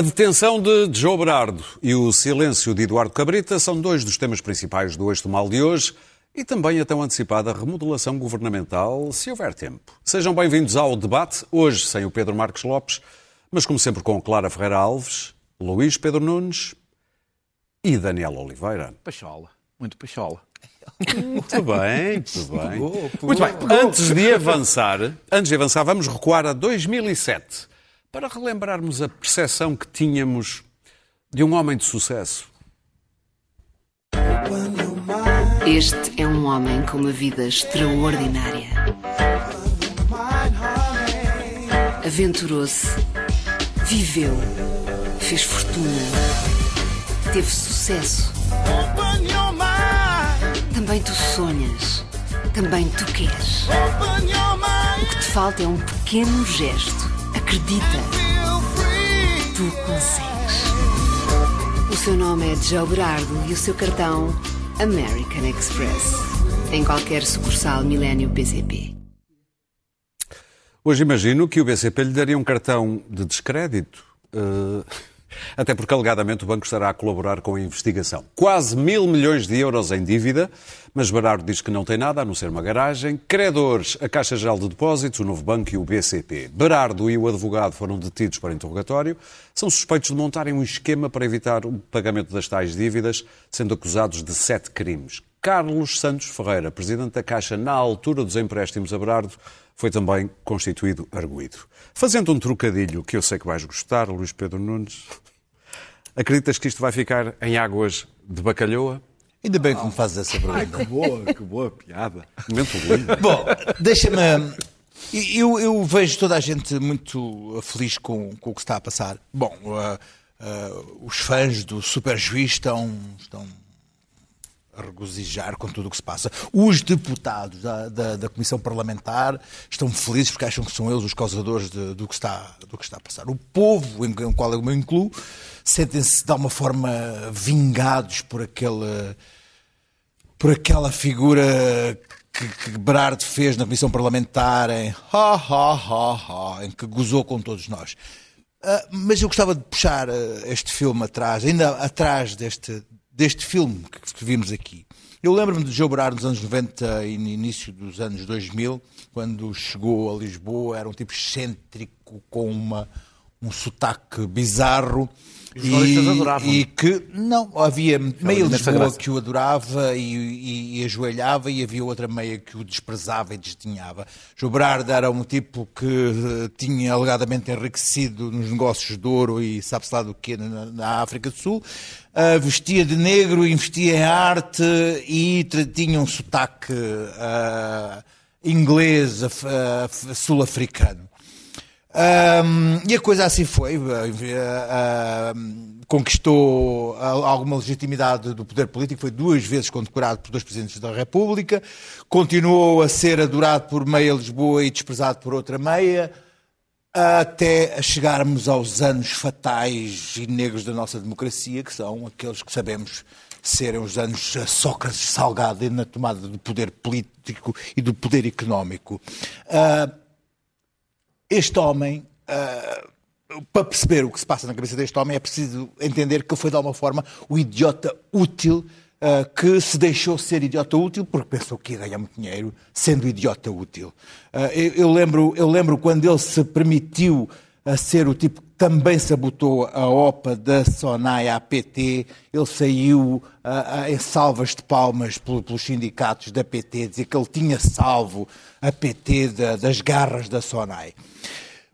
A detenção de Joe Berardo e o silêncio de Eduardo Cabrita são dois dos temas principais do Eixo do Mal de hoje e também a tão antecipada remodelação governamental, se houver tempo. Sejam bem-vindos ao debate, hoje sem o Pedro Marques Lopes, mas como sempre com Clara Ferreira Alves, Luís Pedro Nunes e Daniel Oliveira. Pachola, muito pachola. Muito bem, muito bem. Muito bem. Antes de avançar, antes de avançar, vamos recuar a 2007 para relembrarmos a percepção que tínhamos de um homem de sucesso. Este é um homem com uma vida extraordinária. Aventurou-se, viveu, fez fortuna, teve sucesso. Também tu sonhas, também tu queres. O que te falta é um pequeno gesto. Acredita, tu consegues. O seu nome é Joe Berardo e o seu cartão American Express. Em qualquer sucursal Milênio PCP. Hoje imagino que o BCP lhe daria um cartão de descrédito. Uh, até porque, alegadamente, o banco estará a colaborar com a investigação. Quase mil milhões de euros em dívida, mas Berardo diz que não tem nada, a não ser uma garagem. Credores, a Caixa Geral de Depósitos, o Novo Banco e o BCP. Berardo e o advogado foram detidos para interrogatório. São suspeitos de montarem um esquema para evitar o pagamento das tais dívidas, sendo acusados de sete crimes. Carlos Santos Ferreira, presidente da Caixa na altura dos empréstimos a Berardo, foi também constituído arguído. Fazendo um trocadilho que eu sei que vais gostar, Luís Pedro Nunes, acreditas que isto vai ficar em águas de bacalhoa? Ainda bem que me fazes essa pergunta. que boa, que boa piada. Momento lindo. Bom, deixa-me. Eu, eu, vejo toda a gente muito feliz com, com o que está a passar. Bom, uh, uh, os fãs do Super Juiz estão, estão regozijar com tudo o que se passa. Os deputados da, da, da, Comissão Parlamentar estão felizes porque acham que são eles os causadores de, do, que está, do que está a passar. O povo, em, em qual eu me incluo, sentem-se de alguma forma vingados por aquele por aquela figura que, que Berardo fez na Comissão Parlamentar em, ha, ha, ha, ha, em que gozou com todos nós. Uh, mas eu gostava de puxar uh, este filme atrás, ainda atrás deste, deste filme que, vimos aqui. Eu lembro-me de Berardo nos anos 90 e no início dos anos 2000, quando chegou a Lisboa, era um tipo excêntrico, com uma, um sotaque bizarro e, e, que não havia meia Lisboa que o adorava e, e, e, ajoelhava e havia outra meia que o desprezava e desdenhava. Jobrard era um tipo que uh, tinha alegadamente enriquecido nos negócios de ouro e sabe-se lá do que na, na, África do Sul. Uh, vestia de negro, investia em arte e tinha um sotaque uh, inglês, sul-africano. Um, e a coisa assim foi. Uh, uh, conquistou alguma legitimidade do poder político, foi duas vezes condecorado por dois presidentes da República, continuou a ser adorado por meia Lisboa e desprezado por outra meia, até chegarmos aos anos fatais e negros da nossa democracia, que são aqueles que sabemos serem os anos Sócrates Salgado na tomada do poder político e do poder económico. Uh, este homem, uh, para perceber o que se passa na cabeça deste homem, é preciso entender que ele foi de alguma forma o idiota útil Uh, que se deixou ser idiota útil porque pensou que ia ganhar muito dinheiro sendo idiota útil. Uh, eu, eu, lembro, eu lembro quando ele se permitiu uh, ser o tipo também sabotou a OPA da SONAI à PT, ele saiu em salvas de palmas pelos sindicatos da PT, dizer que ele tinha salvo a PT da, das garras da SONAI.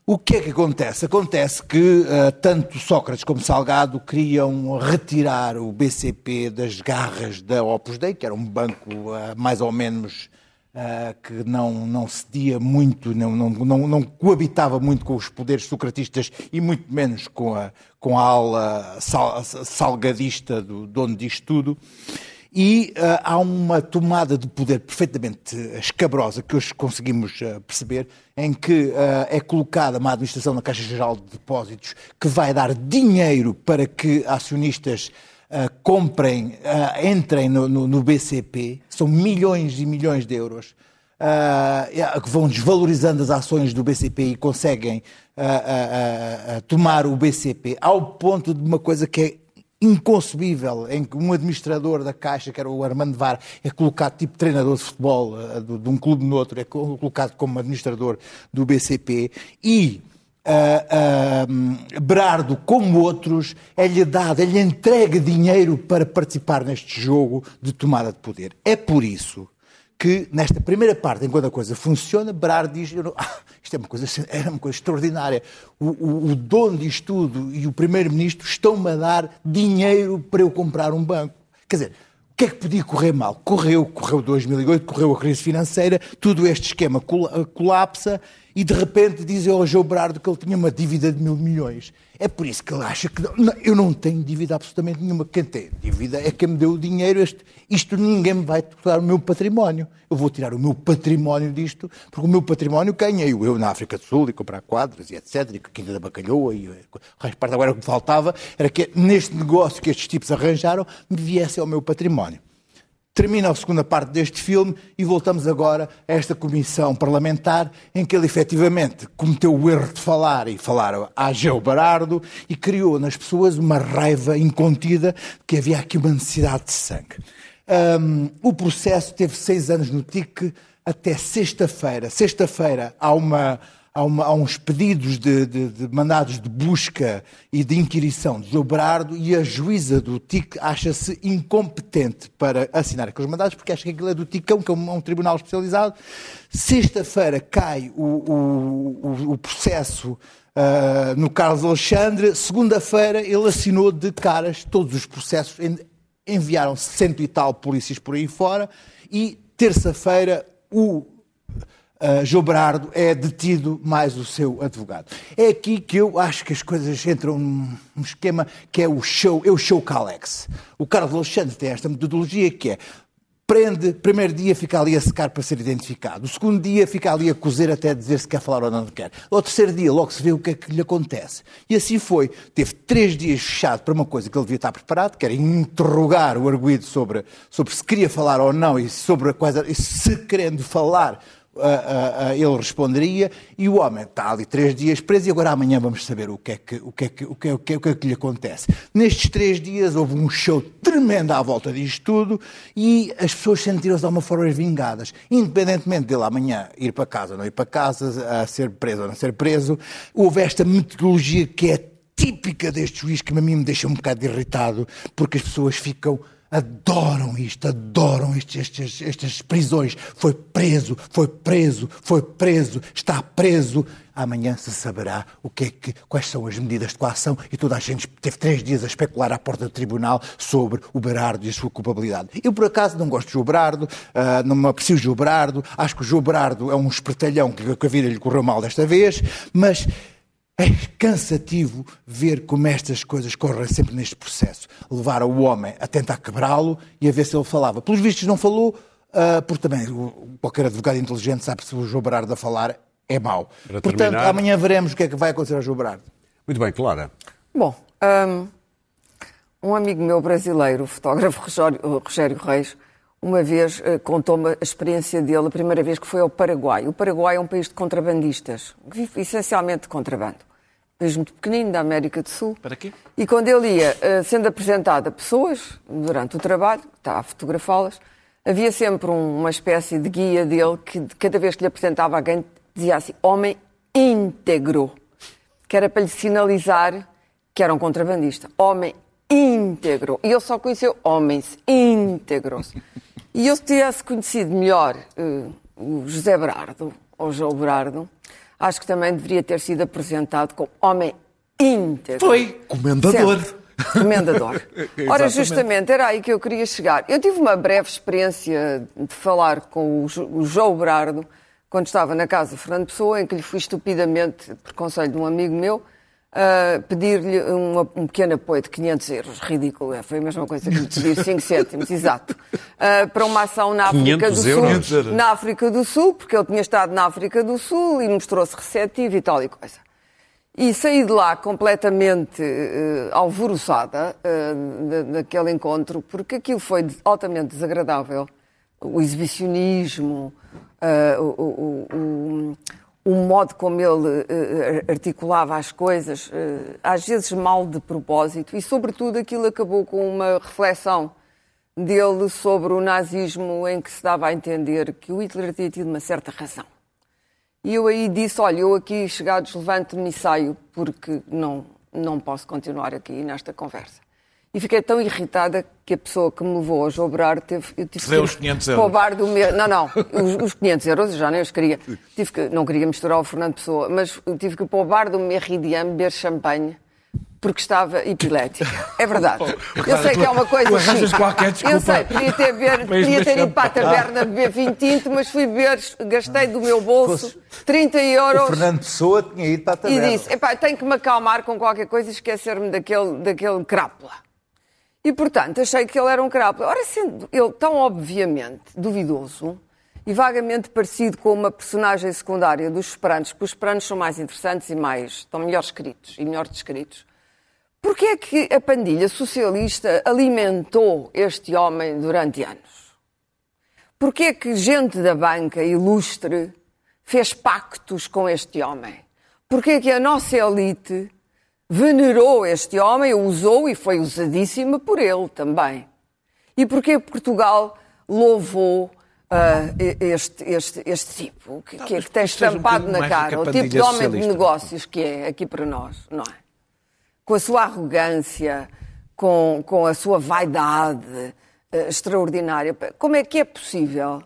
O que é que acontece? Acontece que uh, tanto Sócrates como Salgado queriam retirar o BCP das garras da Opus Dei, que era um banco uh, mais ou menos uh, que não, não cedia muito, não, não, não, não, coabitava muito com os poderes socratistas e muito menos com a, com a ala sal, salgadista do dono disto tudo. E uh, há uma tomada de poder perfeitamente escabrosa que hoje conseguimos uh, perceber, em que é colocada uma administração na Caixa Geral de Depósitos que vai dar dinheiro para que acionistas comprem, entrem no, no, no, BCP, são milhões e milhões de euros. uh, que vão desvalorizando as ações do BCP e conseguem uh, tomar o BCP ao ponto de uma coisa que é inconcebível em que um administrador da Caixa, que era o Armando Var, é colocado tipo treinador de futebol de um clube no outro, é colocado como administrador do BCP e uh, Berardo, como outros, é-lhe dado, é-lhe entregue dinheiro para participar neste jogo de tomada de poder. É por isso que, nesta primeira parte, enquanto a coisa funciona, Berardo diz: não, ah, isto é uma coisa, é uma coisa extraordinária. O, o, o dono disto tudo e o primeiro-ministro estão-me a dar dinheiro para eu comprar um banco. Quer dizer, o que é que podia correr mal? Correu, correu 2008, correu a crise financeira, todo este esquema colapsa e de repente dizem ao João Brardo que ele tinha uma dívida de mil milhões. É por isso que ele acha que não, eu não tenho dívida absolutamente nenhuma. Quem tem dívida é quem me deu o dinheiro. Este, isto ninguém me vai tirar o meu património. Eu vou tirar o meu património disto, porque o meu património ganhei eu na África do Sul e comprar quadras e etc. E Quinta da Bacalhoa e a parte agora o que faltava era que neste negócio que estes tipos arranjaram me viesse ao meu património. Termina a segunda parte deste filme e voltamos agora a esta comissão parlamentar em que ele efetivamente cometeu o erro de falar e falar a Geo Barardo e criou nas pessoas uma raiva incontida que havia aqui uma necessidade de sangue. Um, o processo teve seis anos no TIC até sexta-feira. Sexta-feira há uma há, uma, há uns pedidos de, de, de, mandados de busca e de inquirição de Zobrardo e a juíza do TIC acha-se incompetente para assinar aqueles mandados porque acha que aquilo é do TICão, que é um, é um tribunal especializado. Sexta-feira cai o, o, o processo uh, no Carlos Alexandre. Segunda-feira ele assinou de caras todos os processos, enviaram cento e tal polícias por aí fora e terça-feira o uh, João Berardo é detido mais o seu advogado. É aqui que eu acho que as coisas entram num esquema que é o show, é o show Calex. O Carlos Alexandre tem esta metodologia que é prende, primeiro dia fica ali a secar para ser identificado, o segundo dia fica ali a cozer até dizer se quer falar ou não quer, o terceiro dia logo se vê o que é que lhe acontece. E assim foi. Teve três dias fechado para uma coisa que ele devia estar preparado, que era interrogar o arguído sobre, sobre se queria falar ou não e sobre a coisa, e se querendo falar uh, uh, ele responderia, e o homem está ali três dias preso e agora amanhã vamos saber o que é que, o que, é que, o que, é, o que, é, o que, é que lhe acontece. Nestes três dias houve um show tremendo à volta disto tudo e as pessoas sentiram-se de alguma forma vingadas. Independentemente dele amanhã ir para casa ou não ir para casa, a ser preso ou não ser preso, houve esta metodologia que é típica deste juiz que a mim me deixa um bocado irritado, porque as pessoas ficam adoram isto, adoram estes, estas prisões. Foi preso, foi preso, foi preso, está preso. Amanhã se saberá o que é que, quais são as medidas de coação e toda a gente teve três dias a especular à porta do tribunal sobre o Berardo e a sua culpabilidade. Eu, por acaso, não gosto de João Berardo, uh, não me aprecio o João Berardo, acho que o João Berardo é um espertalhão que, que a vida lhe correu mal desta vez, mas é cansativo ver como estas coisas correm sempre neste processo. Levar o homem a tentar quebrá-lo e a ver se ele falava. Pelos vistos não falou, uh, porque também qualquer advogado inteligente sabe se o João Berardo a falar é mau. Para Portanto, terminar... amanhã veremos o que é que vai acontecer ao João Berardo. Muito bem, Clara. Bom, um, um amigo meu brasileiro, o fotógrafo Rogério, Rogério Reis, uma vez uh, contou-me a experiência dele, a primeira vez que foi ao Paraguai. O Paraguai é um país de contrabandistas, que vive essencialmente de contrabando. País muito pequenino da América do Sul. Para quê? E quando ele ia uh, sendo apresentado a pessoas durante o trabalho, está a fotografá-las, havia sempre um, uma espécie de guia dele que cada vez que lhe apresentava alguém dizia assim, homem íntegro, que era para lhe sinalizar que era um contrabandista. Homem íntegro. E ele só conheceu homens íntegros. E eu, se tivesse conhecido melhor uh, o José Berardo, ou João Berardo, acho que também deveria ter sido apresentado como homem íntegro. Foi, comendador. Comendador. Ora, justamente, era aí que eu queria chegar. Eu tive uma breve experiência de falar com o João Berardo, quando estava na casa de Fernando Pessoa, em que lhe fui estupidamente, por conselho de um amigo meu, uh, pedir-lhe um, um, pequeno apoio de 500 euros. Ridículo, é, foi a mesma coisa que lhe pedir 5 cêntimos, exato. Uh, para uma ação na África do euros. Sul. Na África do Sul, porque ele tinha estado na África do Sul e mostrou-se receptivo e tal e coisa. E saí de lá completamente uh, alvoroçada uh, daquele encontro, porque aquilo foi altamente desagradável. O exibicionismo, uh, o, o, o, modo como ele uh, articulava as coisas, uh, às vezes mal de propósito, e sobretudo aquilo acabou com uma reflexão dele sobre o nazismo em que se dava a entender que o Hitler tinha tido uma certa razão. E eu aí disse, olha, eu aqui chegados levanto-me e saio porque não, não posso continuar aqui nesta conversa. E fiquei tão irritada que a pessoa que me levou a Jobrar teve. Eu tive Deu os 500 euros. Roubar do meu. Não, não. Os, os 500 euros eu já nem os queria. Tive que, não queria misturar o Fernando Pessoa, mas tive que ir para o bar do Meridian beber champanhe porque estava epilética. É verdade. Eu sei que é uma coisa chique. Eu sei, podia ter, beber, podia ter ido para a taberna beber vinho tinto, mas fui beber, gastei do meu bolso 30 euros. O Fernando Pessoa tinha ido para a taberna. E disse, epá, tenho que me acalmar com qualquer coisa e esquecer-me daquele, daquele crápula. E, portanto, achei que ele era um crápula. Ora, sendo ele tão obviamente duvidoso e vagamente parecido com uma personagem secundária dos Esperantos, porque os Esperantos são mais interessantes e mais, estão melhor escritos e melhor descritos, porquê é que a pandilha socialista alimentou este homem durante anos? Porquê é que gente da banca ilustre fez pactos com este homem? Porquê é que a nossa elite venerou este homem, o usou e foi usadíssima por ele também. E porquê Portugal louvou Uh, este, este, este tipo, que, que, que tem estampado um na cara, o tipo de homem de negócios que é aqui para nós, não é? Com a sua arrogância, com, com a sua vaidade uh, extraordinária. Como é que é possível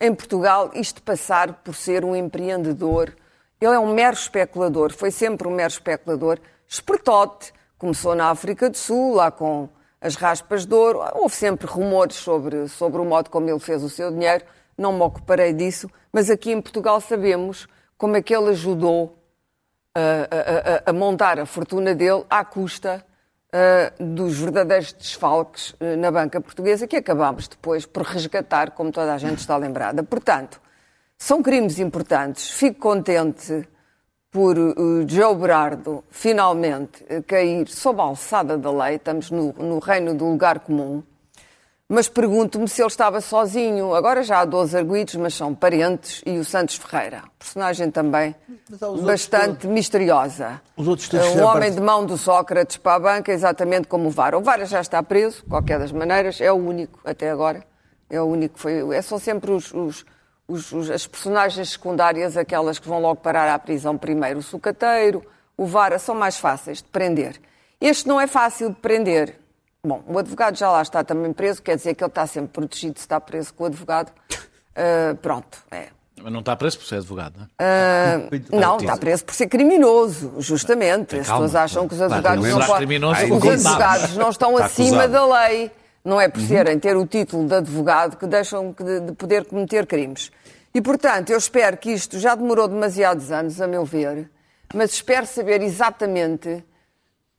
em Portugal isto passar por ser um empreendedor? Ele é um mero especulador, foi sempre um mero especulador espertote. Começou na África do Sul, lá com as raspas de ouro. Houve sempre rumores sobre, sobre o modo como ele fez o seu dinheiro. Não me ocuparei disso. Mas aqui em Portugal sabemos como é que ele ajudou a, a, a montar a fortuna dele à custa uh, dos verdadeiros desfalques uh, na banca portuguesa, que acabámos depois por resgatar, como toda a gente está lembrada. Portanto, são crimes importantes. Fico contente por uh, Joe Berardo finalmente uh, cair sob a alçada da lei, estamos no, no reino do lugar comum, mas pergunto-me se ele estava sozinho. Agora já há 12 arguídos, mas são parentes, e o Santos Ferreira, personagem também bastante misteriosa. Os outros um homem de mão do Sócrates para a banca, exatamente como o Vara. O Vara já está preso, qualquer das maneiras, é o único até agora. É o único, foi, é, são sempre os, os os, os, as personagens secundárias, aquelas que vão logo parar à prisão primeiro, o sucateiro, o vara, são mais fáceis de prender. Este não é fácil de prender. Bom, o advogado já lá está também preso, quer dizer que ele está sempre protegido se está preso com o advogado. Uh, pronto, é. Mas não está preso por ser advogado, não é? Uh, não, está preso por ser criminoso, justamente. As pessoas acham que os advogados não podem. Os advogados não estão acima da lei. Não é por uhum. serem ter o título de advogado que deixam de poder cometer crimes. E, portanto, eu espero que isto já demorou demasiados anos, a meu ver, mas espero saber exatamente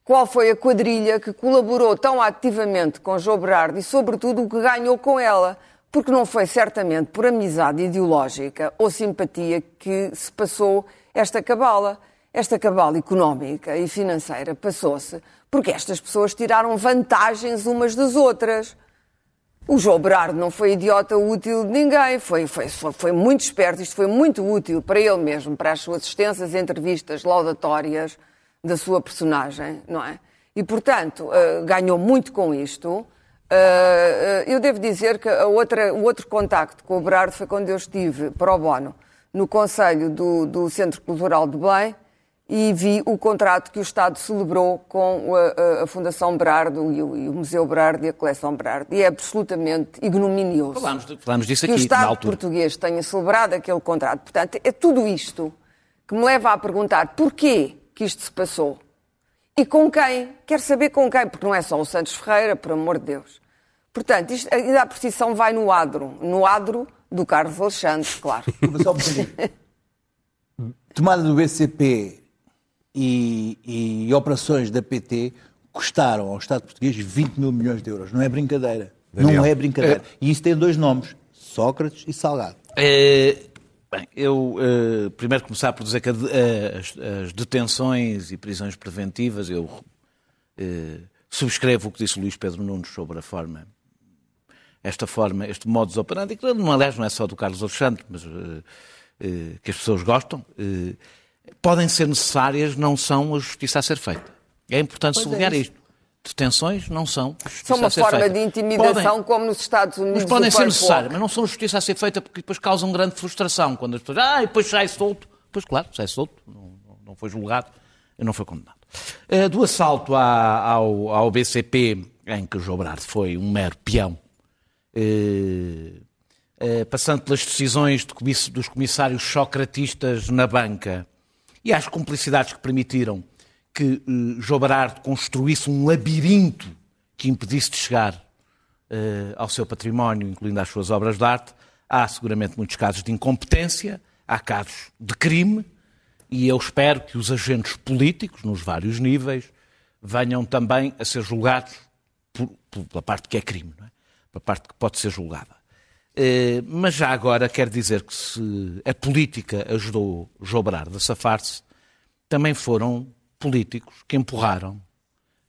qual foi a quadrilha que colaborou tão ativamente com João Berardo e, sobretudo, o que ganhou com ela. Porque não foi certamente por amizade ideológica ou simpatia que se passou esta cabala. Esta cabala económica e financeira passou-se porque estas pessoas tiraram vantagens umas das outras. O João Berardo não foi idiota útil de ninguém, foi, foi, foi muito esperto, isto foi muito útil para ele mesmo, para as suas extensas entrevistas laudatórias da sua personagem, não é? E, portanto, uh, ganhou muito com isto. Uh, uh, eu devo dizer que a outra, o outro contacto com o Berardo foi quando eu estive para o Bono, no Conselho do, do Centro Cultural de Belém, e vi o contrato que o Estado celebrou com a, a Fundação Berardo e o, e o, Museu Berardo e a Coleção Berardo. E é absolutamente ignominioso falamos, falamos disso que aqui, o Estado português tenha celebrado aquele contrato. Portanto, é tudo isto que me leva a perguntar porquê que isto se passou e com quem. Quero saber com quem, porque não é só o Santos Ferreira, por amor de Deus. Portanto, isto, ainda a precisão vai no adro. No adro do Carlos Alexandre, claro. Tomada do BCP e, e operações da PT custaram ao Estado português 20 mil milhões de euros. Não é brincadeira. Daniel. Não é brincadeira. É. E isso tem dois nomes, Sócrates e Salgado. É, bem, eu uh, primeiro começar por dizer que uh, as, as, detenções e prisões preventivas, eu uh, subscrevo o que disse o Luís Pedro Nunes sobre a forma esta forma, este modus operandi, que não, aliás não é só do Carlos Alexandre, mas uh, que as pessoas gostam, podem ser necessárias, não são a justiça a ser feita. É importante pois sublinhar é isto. Detenções não são São uma forma feita. de intimidação, podem, como nos Estados Unidos. Mas podem ser necessárias, mas não são justiça a ser feita porque depois causam grande frustração. Quando as pessoas, ah, depois sai solto. Pois claro, sai solto, não, não foi julgado, não foi condenado. Do assalto ao, ao BCP, em que o João Brado foi um mero peão, eh, eh, passando pelas decisões dos comissários socratistas na banca e às cumplicidades que permitiram que eh, João Brado construísse um labirinto que impedisse de chegar ao seu património, incluindo as suas obras de arte, há seguramente muitos casos de incompetência, há casos de crime, e eu espero que os agentes políticos, nos vários níveis, venham também a ser julgados por, pela parte que é crime, não é? pela parte que pode ser julgada. Eh, mas já agora quero dizer que se a política ajudou João Berardo a safar-se, também foram políticos que empurraram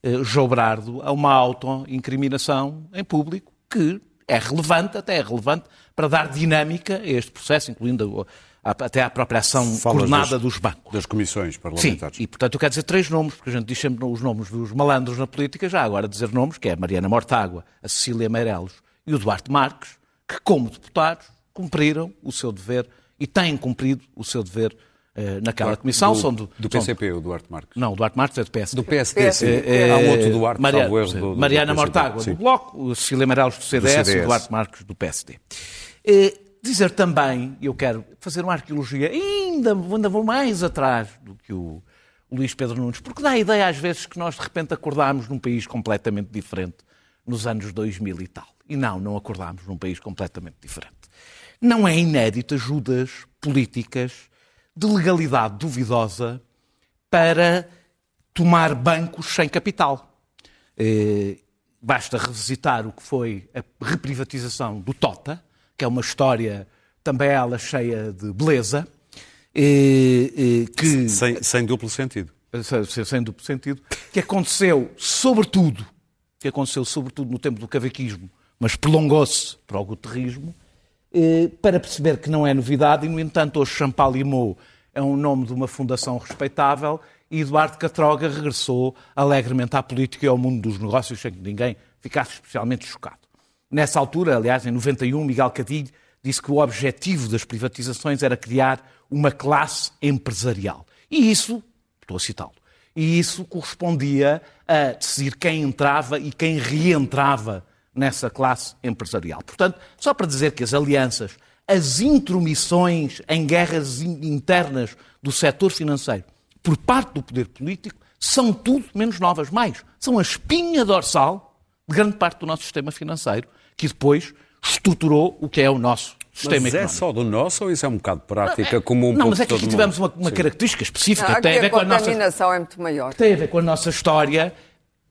eh, João Berardo a uma auto-incriminação em público que é relevante, até é relevante, para dar dinâmica a este processo, incluindo até à própria ação Falas coordenada das, dos bancos. Das comissões parlamentares. Sim, e portanto eu quero dizer três nomes, porque a gente diz sempre os nomes dos malandros na política, já agora dizer nomes, que é a Mariana Mortágua, a Cecília Meireles e o Duarte Marques, que como deputados cumpriram o seu dever e têm cumprido o seu dever eh, naquela comissão. Do, são do, do PCP, são... o Duarte Marques? Não, o Duarte Marques é do PSD. Do PSD, sim. É, Há um outro Duarte, Maria, erro, do, do, Mariana Mortágua, do Bloco, o Cecília Meireles do CDS, do CDS, e o Duarte Marques do PSD. Eh, Dizer também, eu quero fazer uma arqueologia, ainda, ainda vou mais atrás do que o, o Luís Pedro Nunes, porque dá a ideia às vezes que nós de repente acordámos num país completamente diferente nos anos 2000 e tal. E não, não acordámos num país completamente diferente. Não é inédito ajudas políticas de legalidade duvidosa para tomar bancos sem capital. Eh, basta revisitar o que foi a reprivatização do TOTA, que é uma história também ela cheia de beleza. E, e, que, sem, sem, duplo sentido. Sem, sem, duplo sentido. Que aconteceu, sobretudo, que aconteceu sobretudo no tempo do cavaquismo, mas prolongou-se para o guterrismo, eh, para perceber que não é novidade, e no entanto hoje Champalimau é um nome de uma fundação respeitável e Eduardo Catroga regressou alegremente à política e ao mundo dos negócios sem que ninguém ficasse especialmente chocado. Nessa altura, aliás, em 91, Miguel Cadilho disse que o objetivo das privatizações era criar uma classe empresarial. E isso, estou a citá-lo, e isso correspondia a decidir quem entrava e quem reentrava nessa classe empresarial. Portanto, só para dizer que as alianças, as intromissões em guerras internas do setor financeiro por parte do poder político são tudo menos novas. Mais, são a espinha dorsal de grande parte do nosso sistema financeiro que depois estruturou o que é o nosso sistema mas económico. é só do nosso ou isso é um bocado prática, como um Não, mas é que aqui tivemos uma, uma característica específica. Não, tem a ver com a nossa... é muito maior. Tem a ver com a nossa história,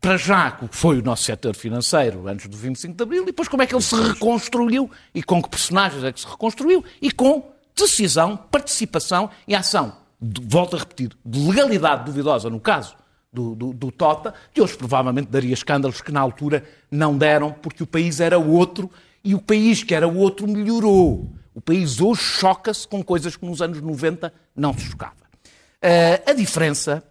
para já, o que foi o nosso setor financeiro antes do 25 de Abril, e depois como é que ele se reconstruiu, e com que personagens é que se reconstruiu, e com decisão, participação e ação, de, volto a repetir, de legalidade duvidosa, no caso do, do, do, Tota, que hoje provavelmente daria escândalos que na altura não deram, porque o país era outro e o país que era outro melhorou. O país hoje choca-se com coisas que nos anos 90 não se chocava. Uh, a diferença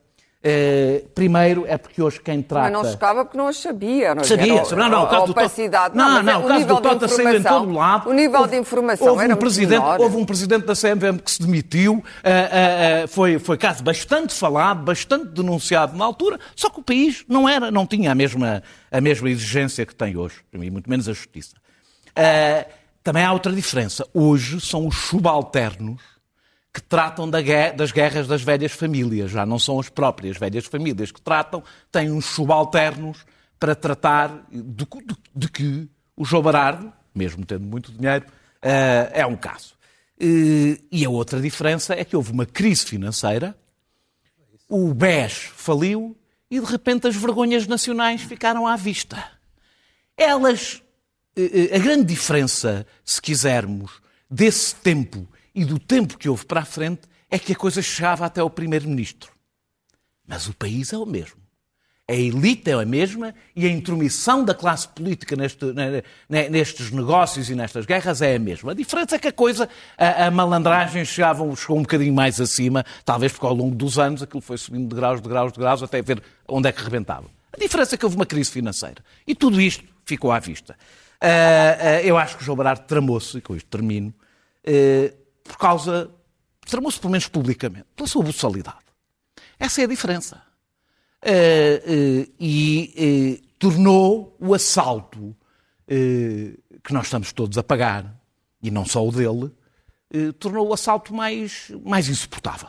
Uh, primeiro é porque hoje quem trata. Mas não chocava porque não as sabia. Não sabia, era. Não, não, o caso opacidade. Do Não, não, não, o caso do Tota saiu em todo lado. O nível houve, de informação houve era um presidente, menor. Houve um presidente da CMVM que se demitiu. Uh, uh, foi, foi caso bastante falado, bastante denunciado na altura, só que o país não era, não tinha a mesma, a mesma exigência que tem hoje, e muito menos a justiça. também há outra diferença. Hoje são os subalternos que tratam das guerras das velhas famílias, já não são as próprias velhas famílias que tratam, têm uns subalternos para tratar de, de, de que o João Barardo, mesmo tendo muito dinheiro, uh, é um caso. Uh, e a outra diferença é que houve uma crise financeira, o BES faliu e de repente as vergonhas nacionais ficaram à vista. Elas, uh, a grande diferença, se quisermos, desse tempo e do tempo que houve para a frente é que a coisa chegava até ao Primeiro-Ministro. Mas o país é o mesmo. A elite é a mesma e a intromissão da classe política neste, nestes negócios e nestas guerras é a mesma. A diferença é que a coisa, a, a malandragem chegava, chegou um bocadinho mais acima, talvez porque ao longo dos anos aquilo foi subindo de graus, de graus, de graus, até ver onde é que rebentava. A diferença é que houve uma crise financeira. E tudo isto ficou à vista. Uh, uh, eu acho que o João Barardo tramou-se, e com isto termino, uh, por causa. tramou-se pelo menos publicamente, pela sua buçalidade. Essa é a diferença. e tornou o assalto que nós estamos todos a pagar, e não só o dele, tornou o assalto mais, mais insuportável.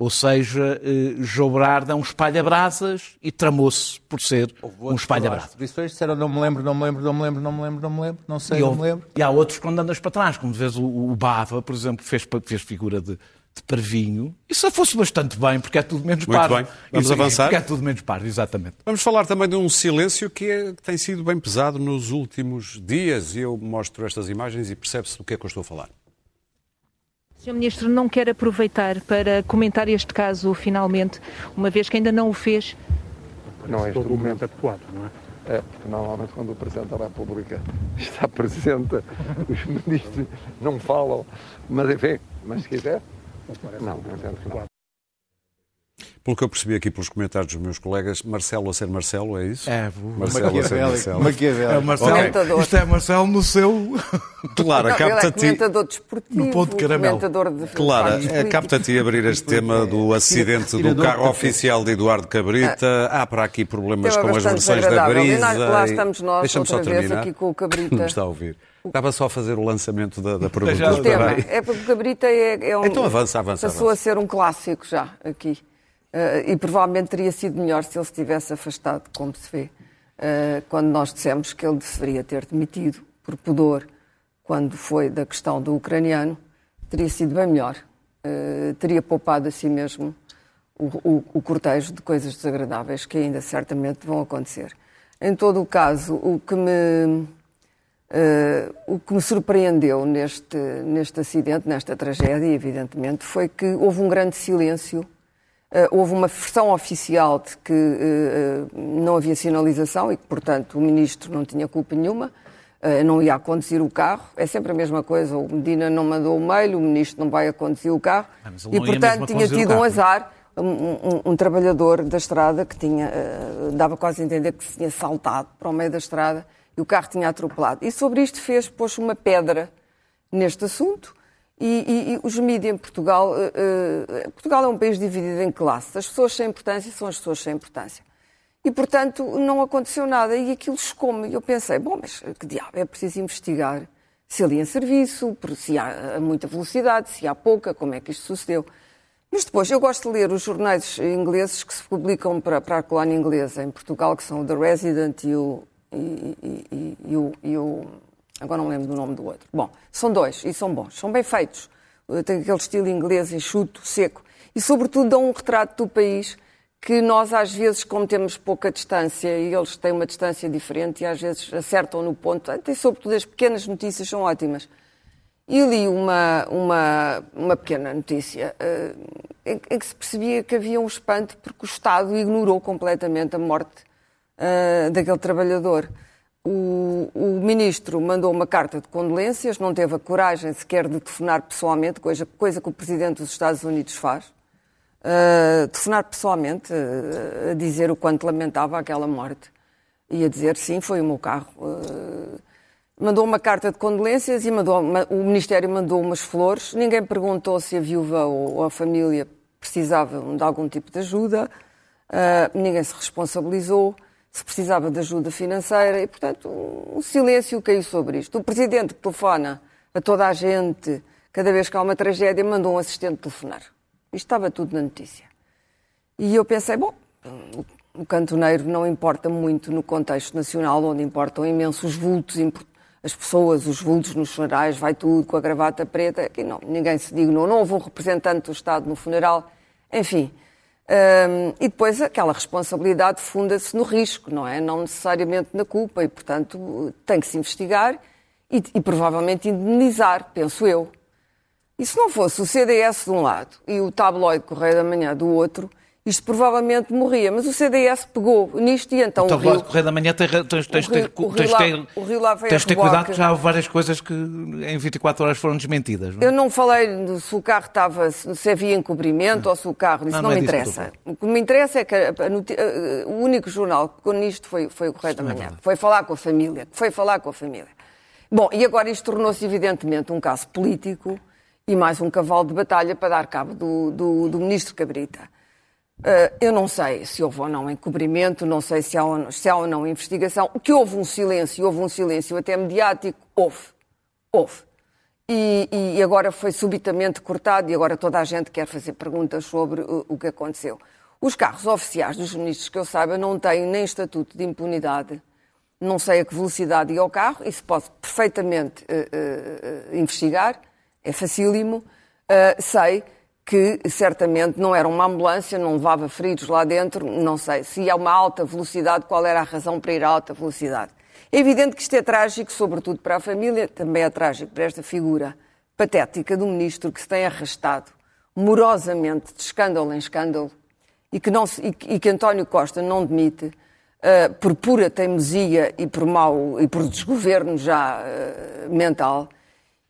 Ou seja, João Berardo é um espalha-brasas e tramou-se por ser um espalha-brasas. Disseram não me lembro, não me lembro, não me lembro, não me lembro, não me lembro, não sei, e não me lembro. E há outros quando andas para trás, como vês o, o Bava, por exemplo, fez, fez figura de, de parvinho. Isso fosse bastante bem, porque é tudo menos Muito parvo. bem, vamos Isso, avançar. Porque é tudo menos parvo, exatamente. Vamos falar também de um silêncio que, é, que tem sido bem pesado nos últimos dias. E eu mostro estas imagens e percebe-se do que é que eu estou a falar. Sr. Ministro, não quer aproveitar para comentar este caso finalmente, uma vez que ainda não o fez? Não é este o momento adequado, não é? É, porque normalmente quando o Presidente da República está presente, os ministros não falam, mas enfim, mas se quiser, não, não entendo que não. Pelo que eu percebi aqui pelos comentários dos meus colegas, Marcelo a ser Marcelo, é isso? É, Marcelo a ser Marcelo. É o Marcelo. Comentador. Isto é Marcelo no seu. Claro, Não, ele é capta-te. comentador desportivo, No ponto de caramelo. comentador de Claro, factos é, capta-te abrir este tema do acidente do carro oficial de Eduardo Cabrita. Há para aqui problemas com as versões da. E brisa. nós- lá e- estamos nós Deixa-me só outra vez terminar. aqui com o Cabrita. Não está a ouvir. Estava só a fazer o lançamento da, da pergunta. Já é porque o Cabrita é, é um. Então avança, avança, Passou avança. a ser um clássico já aqui. Eh, e provavelmente teria sido melhor se ele se tivesse afastado, como se vê, eh, quando nós dissemos que ele deveria ter demitido por pudor quando foi da questão do ucraniano. Teria sido bem melhor. Eh, teria poupado a si mesmo o, o, o cortejo de coisas desagradáveis que ainda certamente vão acontecer. Em todo o caso, o que me. Uh, o que me surpreendeu neste, neste acidente, nesta tragédia, evidentemente, foi que houve um grande silêncio. Uh, houve uma versão oficial de que uh, não havia sinalização e que, portanto, o ministro não tinha culpa nenhuma, não ia a conduzir o carro. É sempre a mesma coisa. O Medina não mandou o mail, o ministro não vai a conduzir o carro. Ah, e, portanto, tinha tido um azar. Um, um- um trabalhador da estrada que tinha, eh, dava quase a entender que se tinha saltado para o meio da estrada e o carro tinha atropelado. E sobre isto fez, pôs uma pedra neste assunto e, e- e os mídias em Portugal, eh, eh, Portugal é um país dividido em classes. As pessoas sem importância são as pessoas sem importância. E, portanto, não aconteceu nada e aquilo chocou-me. E eu pensei, bom, mas que diabo, é preciso investigar se ali em serviço, se há eh, muita velocidade, se há pouca, como é que isto sucedeu. Mas depois, eu gosto de ler os jornais ingleses que se publicam para, para a colónia inglesa em Portugal, que são o The Resident e o, e, e- e- e o, e o- Agora não lembro do nome do outro. Bom, são dois e são bons, são bem feitos. Eh, Tem aquele estilo inglês enxuto, seco. E, sobretudo, dão um retrato do país que nós, às vezes, como temos pouca distância e eles têm uma distância diferente e às vezes acertam no ponto. E, sobretudo, as pequenas notícias são ótimas. E li uma, uma, uma pequena notícia eh, em, em que se percebia que havia um espanto porque o Estado ignorou completamente a morte eh, daquele trabalhador. O, o ministro mandou uma carta de condolências, não teve a coragem sequer de telefonar pessoalmente, coisa, coisa que o presidente dos Estados Unidos faz. Uh, telefonar pessoalmente, uh, a dizer o quanto lamentava aquela morte e a dizer sim, foi o meu carro. Uh, mandou uma carta de condolências e mandou, ma- o Ministério mandou umas flores. Ninguém perguntou se a viúva ou, ou a família precisavam de algum tipo de ajuda. Ninguém se responsabilizou se precisava de ajuda financeira e, portanto, um, silêncio caiu sobre isto. O Presidente telefona a toda a gente, cada vez que há uma tragédia, mandou um assistente telefonar. Isto estava tudo na notícia. E eu pensei, bom, o cantoneiro não importa muito no contexto nacional, onde importam imensos vultos, as pessoas, os vultos nos funerais, vai tudo com a gravata preta. Aqui não, ninguém se dignou, não houve um representante do Estado no funeral. Enfim. Hum, e depois aquela responsabilidade funda-se no risco, não é? Não necessariamente na culpa, e portanto tem que se investigar e, e provavelmente indemnizar, penso eu. E se não fosse o CDS de um lado e o tabloide Correio da Manhã do outro, isto provavelmente morria. Mas o CDS pegou nisto e então, Então, o Rio... Correio da Manhã tens, tens, tens, o Rio- tens- o Rio tens- lá- tens- o Rio lá veio tens de ter reboque. cuidado que já houve várias coisas que em 24 horas foram desmentidas. não é? Eu não falei se o carro estava, se havia encobrimento ou se o carro. Isso Não, não, não é me interessa. O que me interessa é que a- a o único jornal que pegou nisto foi, foi o Correio da Manhã. que foi falar com a família. Foi falar com a família. Bom, e agora isto tornou-se evidentemente um caso político e mais um cavalo de batalha para dar cabo do, do, do ministro Cabrita. Uh, eu não sei se houve ou não encobrimento, não sei se há, ou não, se há ou não investigação. O que houve um silêncio, houve um silêncio até mediático, houve. Houve. E, e agora foi subitamente cortado e agora toda a gente quer fazer perguntas sobre o, o que aconteceu. Os carros oficiais dos ministros, que eu saiba, não têm nem estatuto de impunidade. Não sei a que velocidade ia ao carro, isso pode perfeitamente eh, eh, investigar, é facílimo. Eh, sei que certamente não era uma ambulância, não levava feridos lá dentro, não sei. Se a uma alta velocidade, qual era a razão para ir a alta velocidade? É evidente que isto é trágico, sobretudo para a família, também é trágico para esta figura patética do ministro que se tem arrastado morosamente de escândalo em escândalo e que, não e que- e que António Costa não demite eh, por pura teimosia e por mau e por desgoverno já eh, mental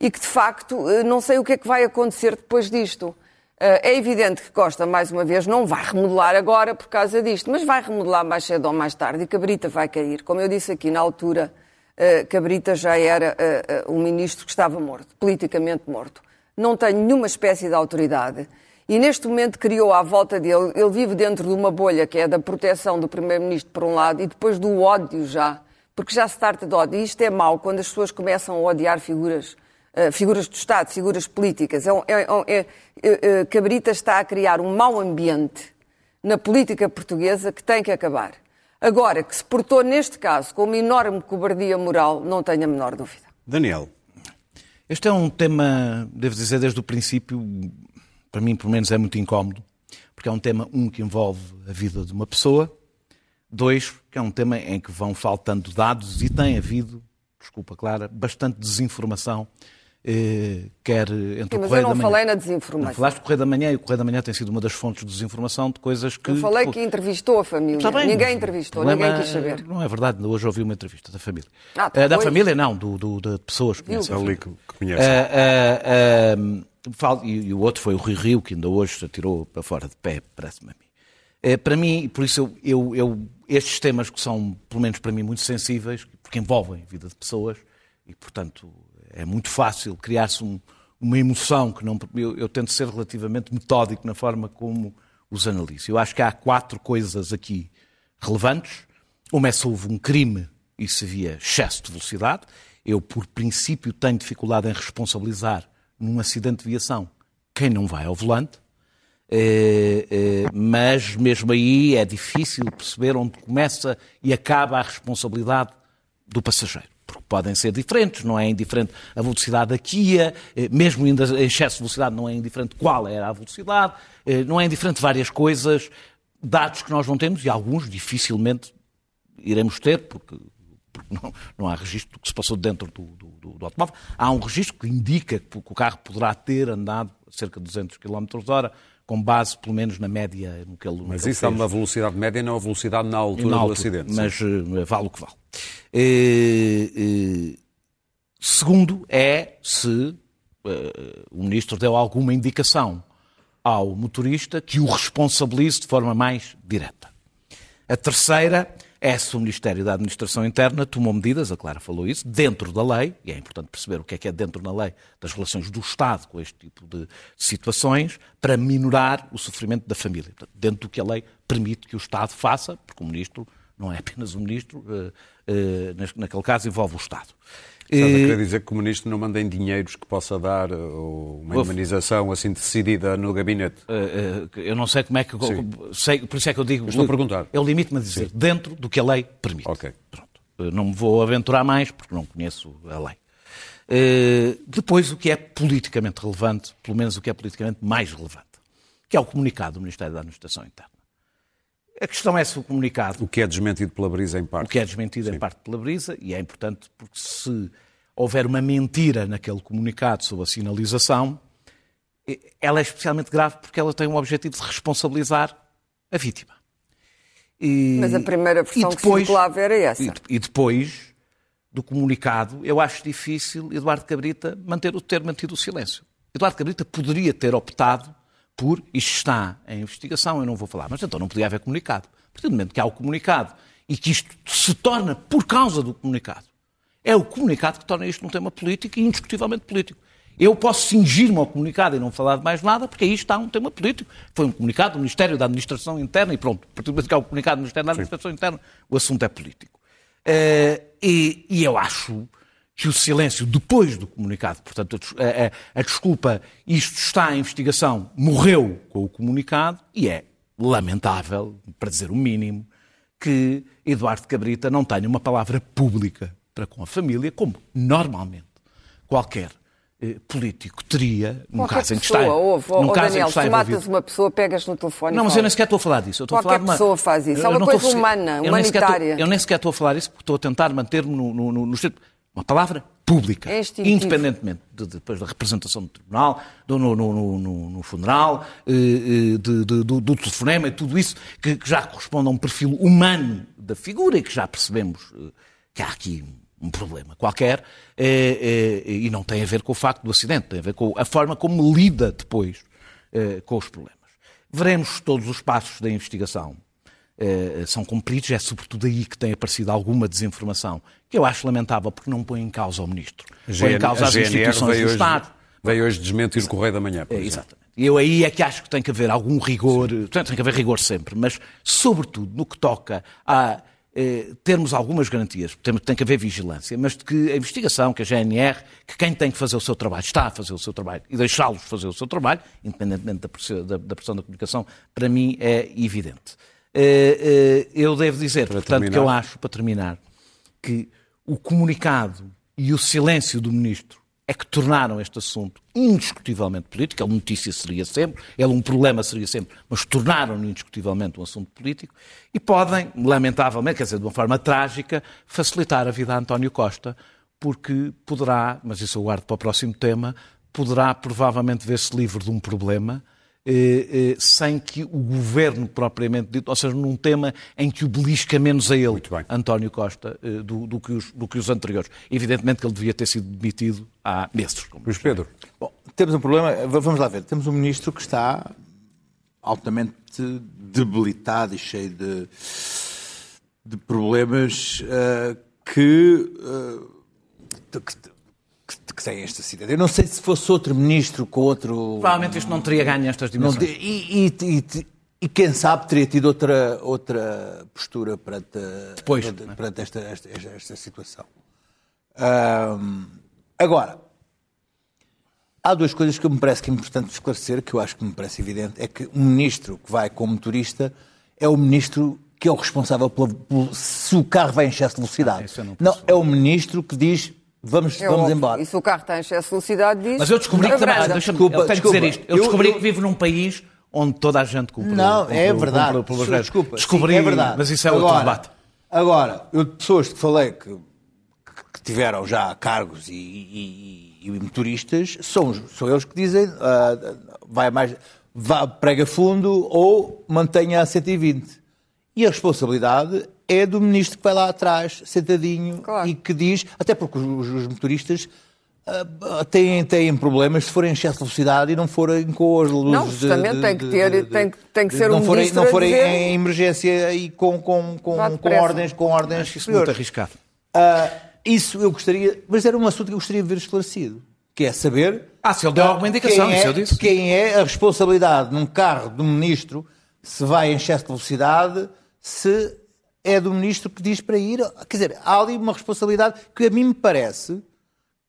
e que de facto eh, não sei o que é que vai acontecer depois disto. Eh, é evidente que Costa, mais uma vez, não vai remodelar agora por causa disto, mas vai remodelar mais cedo ou mais tarde e Cabrita vai cair. Como eu disse aqui na altura, eh, Cabrita já era eh, um ministro que estava morto, politicamente morto. Não tem nenhuma espécie de autoridade. E neste momento criou à volta dele, ele vive dentro de uma bolha que é da proteção do Primeiro-Ministro por um lado e depois do ódio já, porque já se trata de ódio. E isto é mau quando as pessoas começam a odiar figuras, eh, figuras do Estado, figuras políticas. É, um- é, é, é, é, Cabrita está a criar um mau ambiente na política portuguesa que tem que acabar. Agora, que se portou neste caso com uma enorme cobardia moral, não tenho a menor dúvida. Daniel, Este é um tema, devo dizer, desde o princípio, para mim, pelo menos, é muito incómodo, porque é um tema, um, que envolve a vida de uma pessoa, dois, que é um tema em que vão faltando dados e tem havido, desculpa, Clara, bastante desinformação, quer entre Sim, o mas Correio eu não da Manhã. falei na Não, desinformação. falaste do Correio da Manhã e o Correio da Manhã tem sido uma das fontes de desinformação de coisas que. Eu falei que entrevistou a família. Bem, ninguém mas entrevistou, ninguém quis saber. Não é verdade, ainda hoje ouvi uma entrevista da família. Ah, Eh, da família, não, do, do- de pessoas que conhecem. a ali família. que que conhece. Ah, ah, ah, fal- e, e o outro foi o Rui Rio, que ainda hoje se atirou para fora de pé, parece-me a mim. Eh, para mim, por isso eu, eu- eu- estes temas que são, pelo menos para mim, muito sensíveis, porque envolvem a vida de pessoas, e portanto é muito fácil criar-se um- uma emoção que não. Eu, eu tento ser relativamente metódico na forma como os analiso. Eu acho que há quatro coisas aqui relevantes. Uma é se houve um crime e se havia excesso de velocidade. Eu, por princípio, tenho dificuldade em responsabilizar num acidente de viação quem não vai ao volante. Eh, eh, mas mesmo aí é difícil perceber onde começa e acaba a responsabilidade do passageiro. Porque podem ser diferentes, não é indiferente a velocidade da Kia, eh, mesmo ainda em excesso de velocidade, não é indiferente qual era a velocidade, eh, não é indiferente várias coisas, dados que nós não temos e alguns dificilmente iremos ter, porque, porque não, não há registro do que se passou dentro do, do- do- automóvel. Há um registro que indica que o carro poderá ter andado cerca de 200 km hora, com base, pelo menos, na média no que ele Mas isso é uma velocidade média e não a velocidade na altura Na do altura, acidente. Mas eh, vale o que vale. Eh, eh, segundo é se eh, o ministro deu alguma indicação ao motorista que o responsabilize de forma mais direta. A terceira é se o Ministério da Administração Interna tomou medidas, a Clara falou isso, dentro da lei, e é importante perceber o que é que é dentro da lei das relações do Estado com este tipo de situações, para minorar o sofrimento da família. Portanto, dentro do que a lei permite que o Estado faça, porque o Ministro não é apenas o Ministro, eh, eh, naquele caso envolve o Estado. Estás a Eh, querer dizer que o Ministro não manda em dinheiros que possa dar uh, uma Uf. indemnização assim decidida no gabinete? Eh, eh, eu não sei como é que. Sei, por isso é que eu digo. Estou a perguntar. Eu limito-me a dizer dentro do que a lei permite. Ok. Pronto. Eh, Não me vou aventurar mais porque não conheço a lei. Eh, depois, o que é politicamente relevante, pelo menos o que é politicamente mais relevante, que é o comunicado do Ministério da Administração Interna. A questão é se o comunicado O que é desmentido pela Brisa em parte. o que é desmentido em parte pela Brisa, e é importante porque se houver uma mentira naquele comunicado sobre a sinalização, ela é especialmente grave porque ela tem o objetivo de responsabilizar a vítima. E, Mas a primeira versão depois, que circulava era essa. E, e depois do comunicado, eu acho difícil Eduardo Cabrita manter o ter mantido o silêncio. Eduardo Cabrita poderia ter optado por isto está em investigação, eu não vou falar, mas então não podia haver comunicado. A partir do momento que há o comunicado e que isto se torna por causa do comunicado, é o comunicado que torna isto um tema político e indiscutivelmente político. Eu posso cingir-me ao comunicado e não falar de mais nada, porque aí está um tema político. Foi um comunicado do Ministério da Administração Interna e pronto. A partir do momento que há o comunicado do Ministério da Administração Sim. Interna, o assunto é político. Uh, e, e, eu acho que o silêncio depois do comunicado, portanto, a, a, a desculpa, isto está em investigação, morreu com o comunicado e é lamentável, para dizer o mínimo, que Eduardo Cabrita não tenha uma palavra pública para com a família, como normalmente qualquer eh, político teria, num Qualquer caso em que pessoa, está, ouve, num oh, caso Daniel, em que está tu envolvido. matas uma pessoa, pegas no telefone Não, mas eu nem sequer estou a falar disso. Eu estou a Qualquer falar de uma... pessoa faz isso. É uma coisa a- humana, eu nem sequer estou- humanitária. Eu nem sequer estou a falar isso porque estou a tentar manter-me no, no, no, no Uma palavra pública. É independentemente de- depois da representação do tribunal, do, no, no, no- no- funeral, eh, eh, de- de- do, do telefonema e tudo isso, que, que já corresponde a um perfil humano da figura e que já percebemos eh, que há aqui um problema qualquer, e não tem a ver com o facto do acidente, tem a ver com a forma como lida depois com os problemas. Veremos todos os passos da investigação são cumpridos, é sobretudo aí que tem aparecido alguma desinformação, que eu acho lamentável, porque não põe em causa o ministro. Põe em causa as instituições do hoje, Estado. veio hoje desmentir o Correio da Manhã. por É, exemplo. exatamente. E eu aí é que acho que tem que haver algum rigor, tem, tem que haver rigor sempre, mas sobretudo no que toca a eh, termos algumas garantias, tem, tem que haver vigilância, mas de que a investigação, que a GNR, que quem tem que fazer o seu trabalho está a fazer o seu trabalho e deixá-los fazer o seu trabalho, independentemente da pressão da, da pressão da comunicação, para mim é evidente. Eh, eh, eu devo dizer, portanto, que eu terminar. acho, para terminar, que o comunicado e o silêncio do ministro é que tornaram este assunto indiscutivelmente político. Ele notícia seria sempre, ele um problema seria sempre, mas tornaram-no indiscutivelmente um assunto político e podem, lamentavelmente, quer dizer, de uma forma trágica, facilitar a vida a António Costa, porque poderá, mas isso eu guardo para o próximo tema, poderá provavelmente ver-se livre de um problema eh, eh, sem que o governo propriamente dito, ou seja, num tema em que o belisca menos a ele, bem. António Costa, eh, do, do que os, do que os anteriores. Evidentemente que ele devia ter sido demitido há meses. como Luís Pedro, Bom, temos um problema, vamos lá ver, temos um ministro que está altamente debilitado e cheio de, de problemas eh, que, eh, que, que- têm esta cidade. Eu não sei se fosse outro ministro com outro... Provavelmente isto não teria ganho estas Não dimensões. te- e, e- e- e quem sabe teria tido outra, outra postura perante, Depois, perante, não é? perante esta, esta, esta- esta situação. Agora, há duas coisas que me parece que é importante esclarecer, que eu acho que me parece evidente, é que um ministro que vai como motorista é o ministro que é o responsável pela- pelo- se o carro vai em excesso de velocidade. Ah, não não, é o ministro que diz vamos, É vamos óbvio. embora. E se o carro está em excesso de velocidade, diz. Mas eu descobri que também, Desculpa, eu tenho que dizer desculpa. isto, eu Eu- descobri eu- que vivo num país onde toda a gente cumpre. Não, cumpre- é verdade. cumpre pelas regras. Desculpa, Descobri, sim, é verdade. mas isso é outro agora, debate. Agora, eu de pessoas que falei que, que tiveram já cargos e, e- e- e motoristas, são, são eles que dizem ah, vai mais, vá, prega fundo ou mantenha a 120. E a responsabilidade é do ministro que vai lá atrás, sentadinho, Claro. e que diz, até porque os, os motoristas ah, têm, têm problemas se forem em excesso de velocidade e não forem com as luzes. Não, de- justamente de- tem que de- ter- de- tem que- tem que de- ser não um forem, ministro não forem dizer- em emergência e com, com, com, com ordens, com ordens Acho isso muito superiores. arriscado. Ah, isso eu gostaria, mas era um assunto que eu gostaria de ver esclarecido, que é saber Ah, se ele deu alguma indicação, quem isso é, eu disse. quem é a responsabilidade num carro do ministro se vai em excesso de velocidade, se é do ministro que diz para ir. Quer dizer, há ali uma responsabilidade que a mim me parece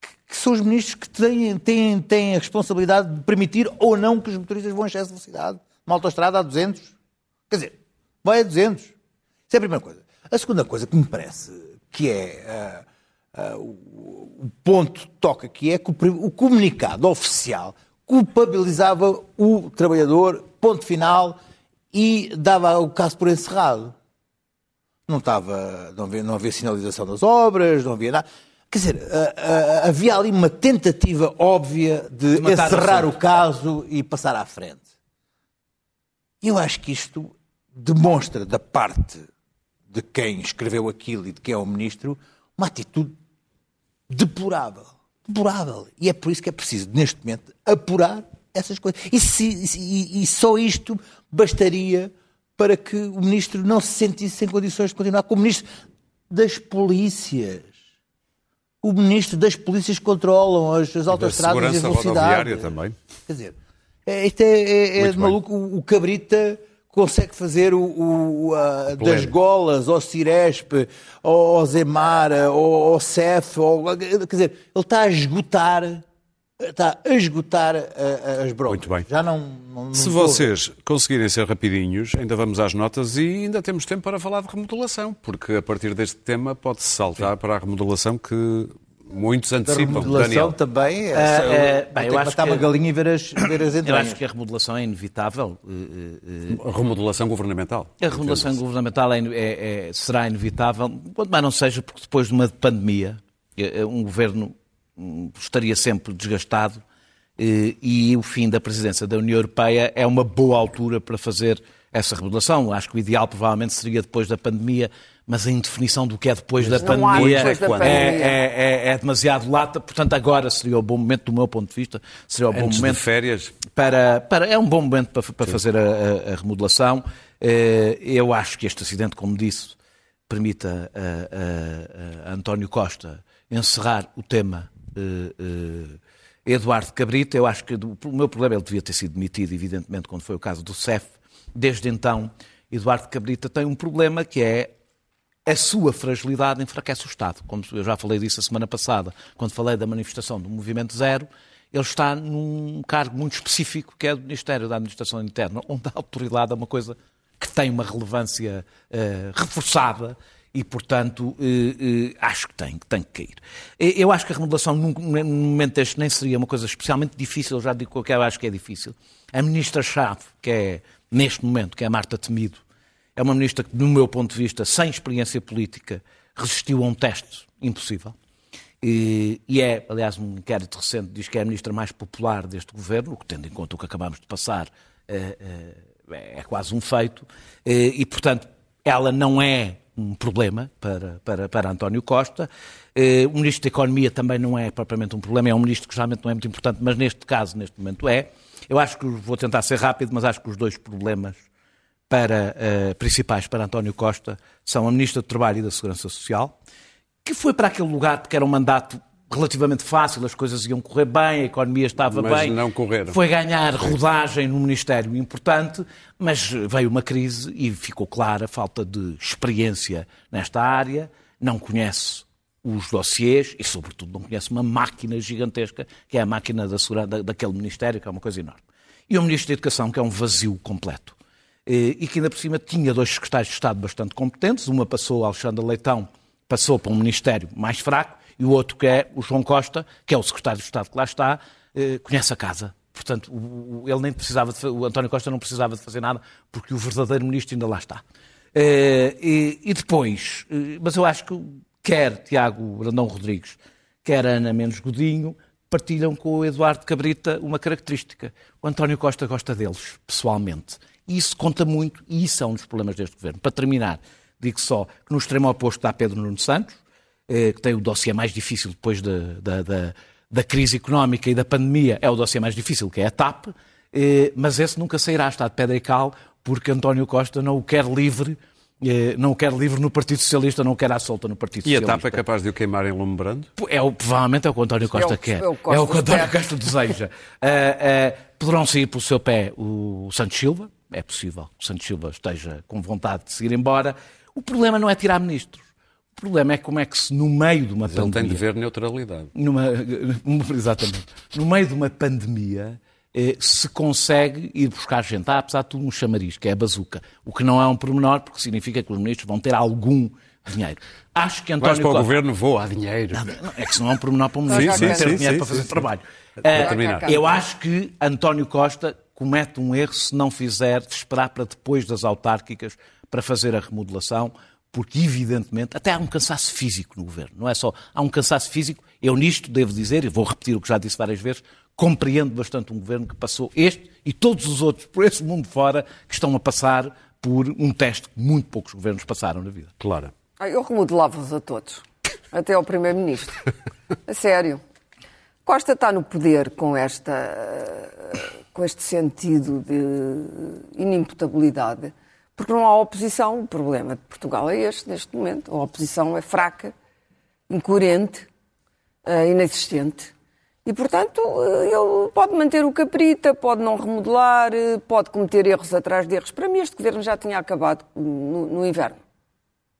que, que são os ministros que têm, têm, têm a responsabilidade de permitir ou não que os motoristas vão em excesso de velocidade. Uma autostrada a 200. Quer dizer, vai a 200. Isso é a primeira coisa. A segunda coisa que me parece que é ah, ah, o, ponto toca aqui é que o, o comunicado oficial culpabilizava o trabalhador, ponto final, e dava o caso por encerrado. Não, estava, não, havia, não havia sinalização das obras, não havia nada. Quer dizer, havia ali uma tentativa óbvia de, De encerrar o o caso e passar à frente. Eu acho que isto demonstra da parte de quem escreveu aquilo e de quem é o ministro uma atitude deplorável. Deplorável. E é por isso que é preciso, neste momento, apurar essas coisas. E, se, e, e só isto bastaria para que o ministro não se sentisse em condições de continuar como ministro das polícias. O ministro das polícias controlam as, as autostradas e a velocidade. também. Quer dizer, é, isto é, é, é de maluco. O, o Cabrita consegue fazer o, o a, das golas ao Ciresp, ao, ao Zemar, ao, ao Cef, ao, quer dizer, ele está a esgotar está a esgotar as broncas. Muito bem. Já não, não, não Se vocês conseguirem ser rapidinhos, ainda vamos às notas e ainda temos tempo para falar de remodelação, porque a partir deste tema pode-se saltar Sim. para a remodelação que muitos antecipam. A remodelação Daniel. também é, é, é, bem, eu acho que uma galinha e ver as, ver as Eu acho que a remodelação é inevitável. Eh, eh, a remodelação governamental. A remodelação governamental é, é, é, será inevitável, quanto mais não seja porque depois de uma pandemia, eh, um governo estaria sempre desgastado eh, e o fim da presidência da União Europeia é uma boa altura para fazer essa remodelação. Acho que o ideal provavelmente seria depois da pandemia, mas a indefinição do que é depois da pandemia, depois da pandemia. É, é, é, demasiado lata. Portanto, agora seria o bom momento, do meu ponto de vista, seria o bom Antes momento de férias. Para, para é um bom momento para, para fazer a, a, a, remodelação. Eh, eu acho que este acidente, como disse, permita a, a António Costa encerrar o tema uh, uh, Eduardo Cabrita. Eu acho que o meu problema, ele devia ter sido demitido, evidentemente, quando foi o caso do CEF. Desde então, Eduardo Cabrita tem um problema que é a sua fragilidade enfraquece o Estado. Como eu já falei disso a semana passada, quando falei da manifestação do Movimento Zero, ele está num cargo muito específico, que é do Ministério da Administração Interna, onde a autoridade é uma coisa que tem uma relevância uh, reforçada e, portanto, eh, eh, acho que tem, tem que cair. Eu acho que a remodelação, num, momento deste, nem seria uma coisa especialmente difícil, já digo que eu acho que é difícil. A ministra-chave, que é, neste momento, que é a Marta Temido, é uma ministra que, no meu ponto de vista, sem experiência política, resistiu a um teste impossível. E, e é, aliás, um inquérito recente diz que é a ministra mais popular deste governo, tendo em conta o que acabamos de passar, é, é, é quase um feito. E, portanto, ela não é um problema para, para, para António Costa. Eh, o Ministro da Economia também não é propriamente um problema, é um ministro que geralmente não é muito importante, mas neste caso, neste momento é. Eu acho que vou tentar ser rápido, mas acho que os dois problemas para, uh, principais para António Costa são a Ministra do Trabalho e da Segurança Social, que foi para aquele lugar porque era um mandato relativamente fácil, as coisas iam correr bem, a economia estava mas bem. não correram. Foi ganhar rodagem no Ministério importante, mas veio uma crise e ficou clara a falta de experiência nesta área, não conhece os dossiês e, sobretudo, não conhece uma máquina gigantesca, que é a máquina da segurança, daquele Ministério, que é uma coisa enorme. E o Ministro da Educação, que é um vazio completo. E que ainda por cima tinha dois secretários de Estado bastante competentes, uma passou, Alexandre Leitão, passou para um Ministério mais fraco, e o outro que é o João Costa, que é o secretário de Estado que lá está, eh, conhece a casa. Portanto, ele nem precisava de, o António Costa não precisava de fazer nada, porque o verdadeiro ministro ainda lá está. Eh, e, depois, eh, mas eu acho que quer Tiago Brandão Rodrigues, quer Ana Menos Godinho, partilham com o Eduardo Cabrita uma característica. O António Costa gosta deles, pessoalmente. E isso conta muito, e isso é um dos problemas deste governo. Para terminar, digo só que no extremo oposto está Pedro Nuno Santos, que tem o dossiê mais difícil depois da, da, da, da, crise económica e da pandemia, é o dossiê mais difícil, que é a TAP, eh, mas esse nunca sairá, está de pedra e cal, porque António Costa não o quer livre eh, não o quer livre no Partido Socialista, não o quer à solta no Partido e Socialista. E a TAP é capaz de o queimar em Lumbrando? É o, provavelmente é o que o António Costa é o, quer. É o, é o que o António Costa deseja. uh, uh, poderão sair pelo seu pé o Santos Silva, é possível que o Santos Silva esteja com vontade de seguir embora. O problema não é tirar ministros. O problema é como é que se, no meio de uma Mas pandemia... Ele tem de ver neutralidade. Numa, exatamente. No meio de uma pandemia, eh, se consegue ir buscar gente. Há, apesar de tudo, um chamariz, que é a bazuca. O que não é um pormenor, porque significa que os ministros vão ter algum dinheiro. Acho que António Vais para o Costa... governo, vou a dinheiro. Não, não, é que se não é um pormenor para um ministro, sim, sim, ter sim, dinheiro sim, para fazer sim, trabalho. Uh, eu acho que António Costa comete um erro se não fizer de esperar para depois das autárquicas para fazer a remodelação, porque evidentemente até há um cansaço físico no governo, não é só, há um cansaço físico, eu nisto devo dizer, e vou repetir o que já disse várias vezes, compreendo bastante um governo que passou este e todos os outros por esse mundo fora que estão a passar por um teste que muito poucos governos passaram na vida. Claro. Ah, Eu remodelava-os a todos, até ao Primeiro-Ministro. A sério. Costa está no poder com, esta, com este sentido de inimputabilidade, porque não há oposição. O problema de Portugal é este, neste momento. A oposição é fraca, incoerente, eh, inexistente. E, portanto, eh, ele pode manter o caprita, pode não remodelar, eh, pode cometer erros atrás de erros. Para mim, este governo já tinha acabado no, no inverno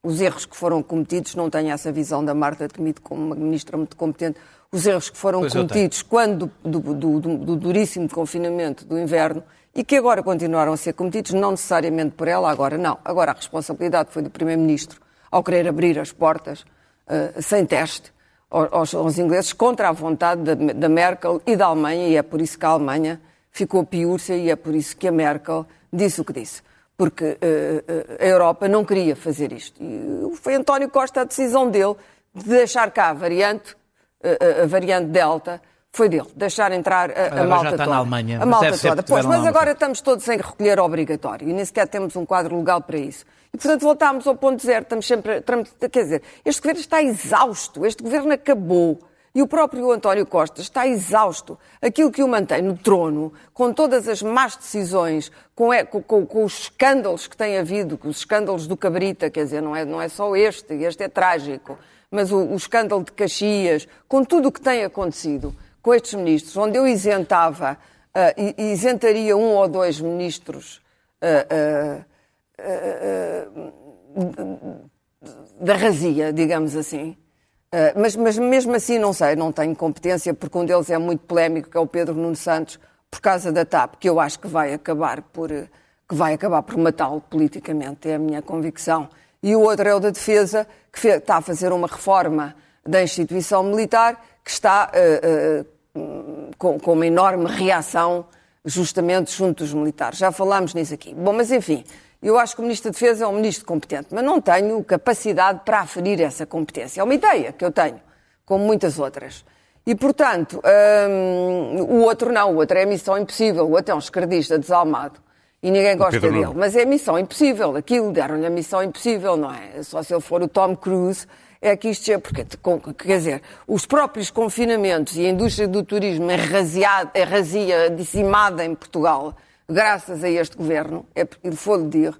os erros que foram cometidos, não tenho essa visão da Marta Temido como uma ministra muito competente, os erros que foram Pois cometidos quando do, do- do- do- do duríssimo confinamento do inverno e que agora continuaram a ser cometidos, não necessariamente por ela, agora não. Agora a responsabilidade foi do Primeiro-Ministro ao querer abrir as portas eh, sem teste aos, aos ingleses contra a vontade da, Merkel e da Alemanha, e é por isso que a Alemanha ficou piúrcia e é por isso que a Merkel disse o que disse. Porque eh, eh, a Europa não queria fazer isto. E foi António Costa a decisão dele de deixar cá a variante, a variante Delta, foi dele, deixar entrar a, a Agora já malta está na toda. Alemanha, a malta toda. Pois, mas agora estamos todos em recolher obrigatório e nem sequer temos um quadro legal para isso. E, portanto, voltámos ao ponto zero. Estamos sempre. estamos- quer dizer, este governo está exausto, este governo acabou. E o próprio António Costa está exausto. Aquilo que o mantém no trono, com todas as más decisões, com, é- com- com- com os escândalos que tem havido, com os escândalos do Cabrita, quer dizer, não é, não é só este, este é trágico, mas o, o escândalo de Caxias, com tudo o que tem acontecido com estes ministros, onde eu isentava, e isentaria um ou dois ministros ah, ah, da razia, digamos assim. Uh, mas, mas mesmo assim, não sei, não tenho competência, porque um deles é muito polémico, que é o Pedro Nuno Santos, por causa da TAP, que eu acho que vai acabar por, uh, que vai acabar por matá-lo politicamente, é a minha convicção. E o outro é o da Defesa, que está a fazer uma reforma da instituição militar, que está uh, uh, com, com uma enorme reação justamente junto dos militares. Já falámos nisso aqui. Bom, mas enfim, eu acho que o Ministro da Defesa é um ministro competente, mas não tenho capacidade para aferir essa competência. É uma ideia que eu tenho, como muitas outras. E, portanto, hum, o outro não, o outro é missão impossível, o outro é um esquerdista desalmado. E ninguém gosta Pedro dele. Mas é missão impossível. Aquilo deram-lhe a missão impossível, não é? Só se ele for o Tom Cruise, é que isto é. Porque, quer dizer, os próprios confinamentos e a indústria do turismo é razia, é razia dizimada em Portugal, graças a este governo, é il faut le dire.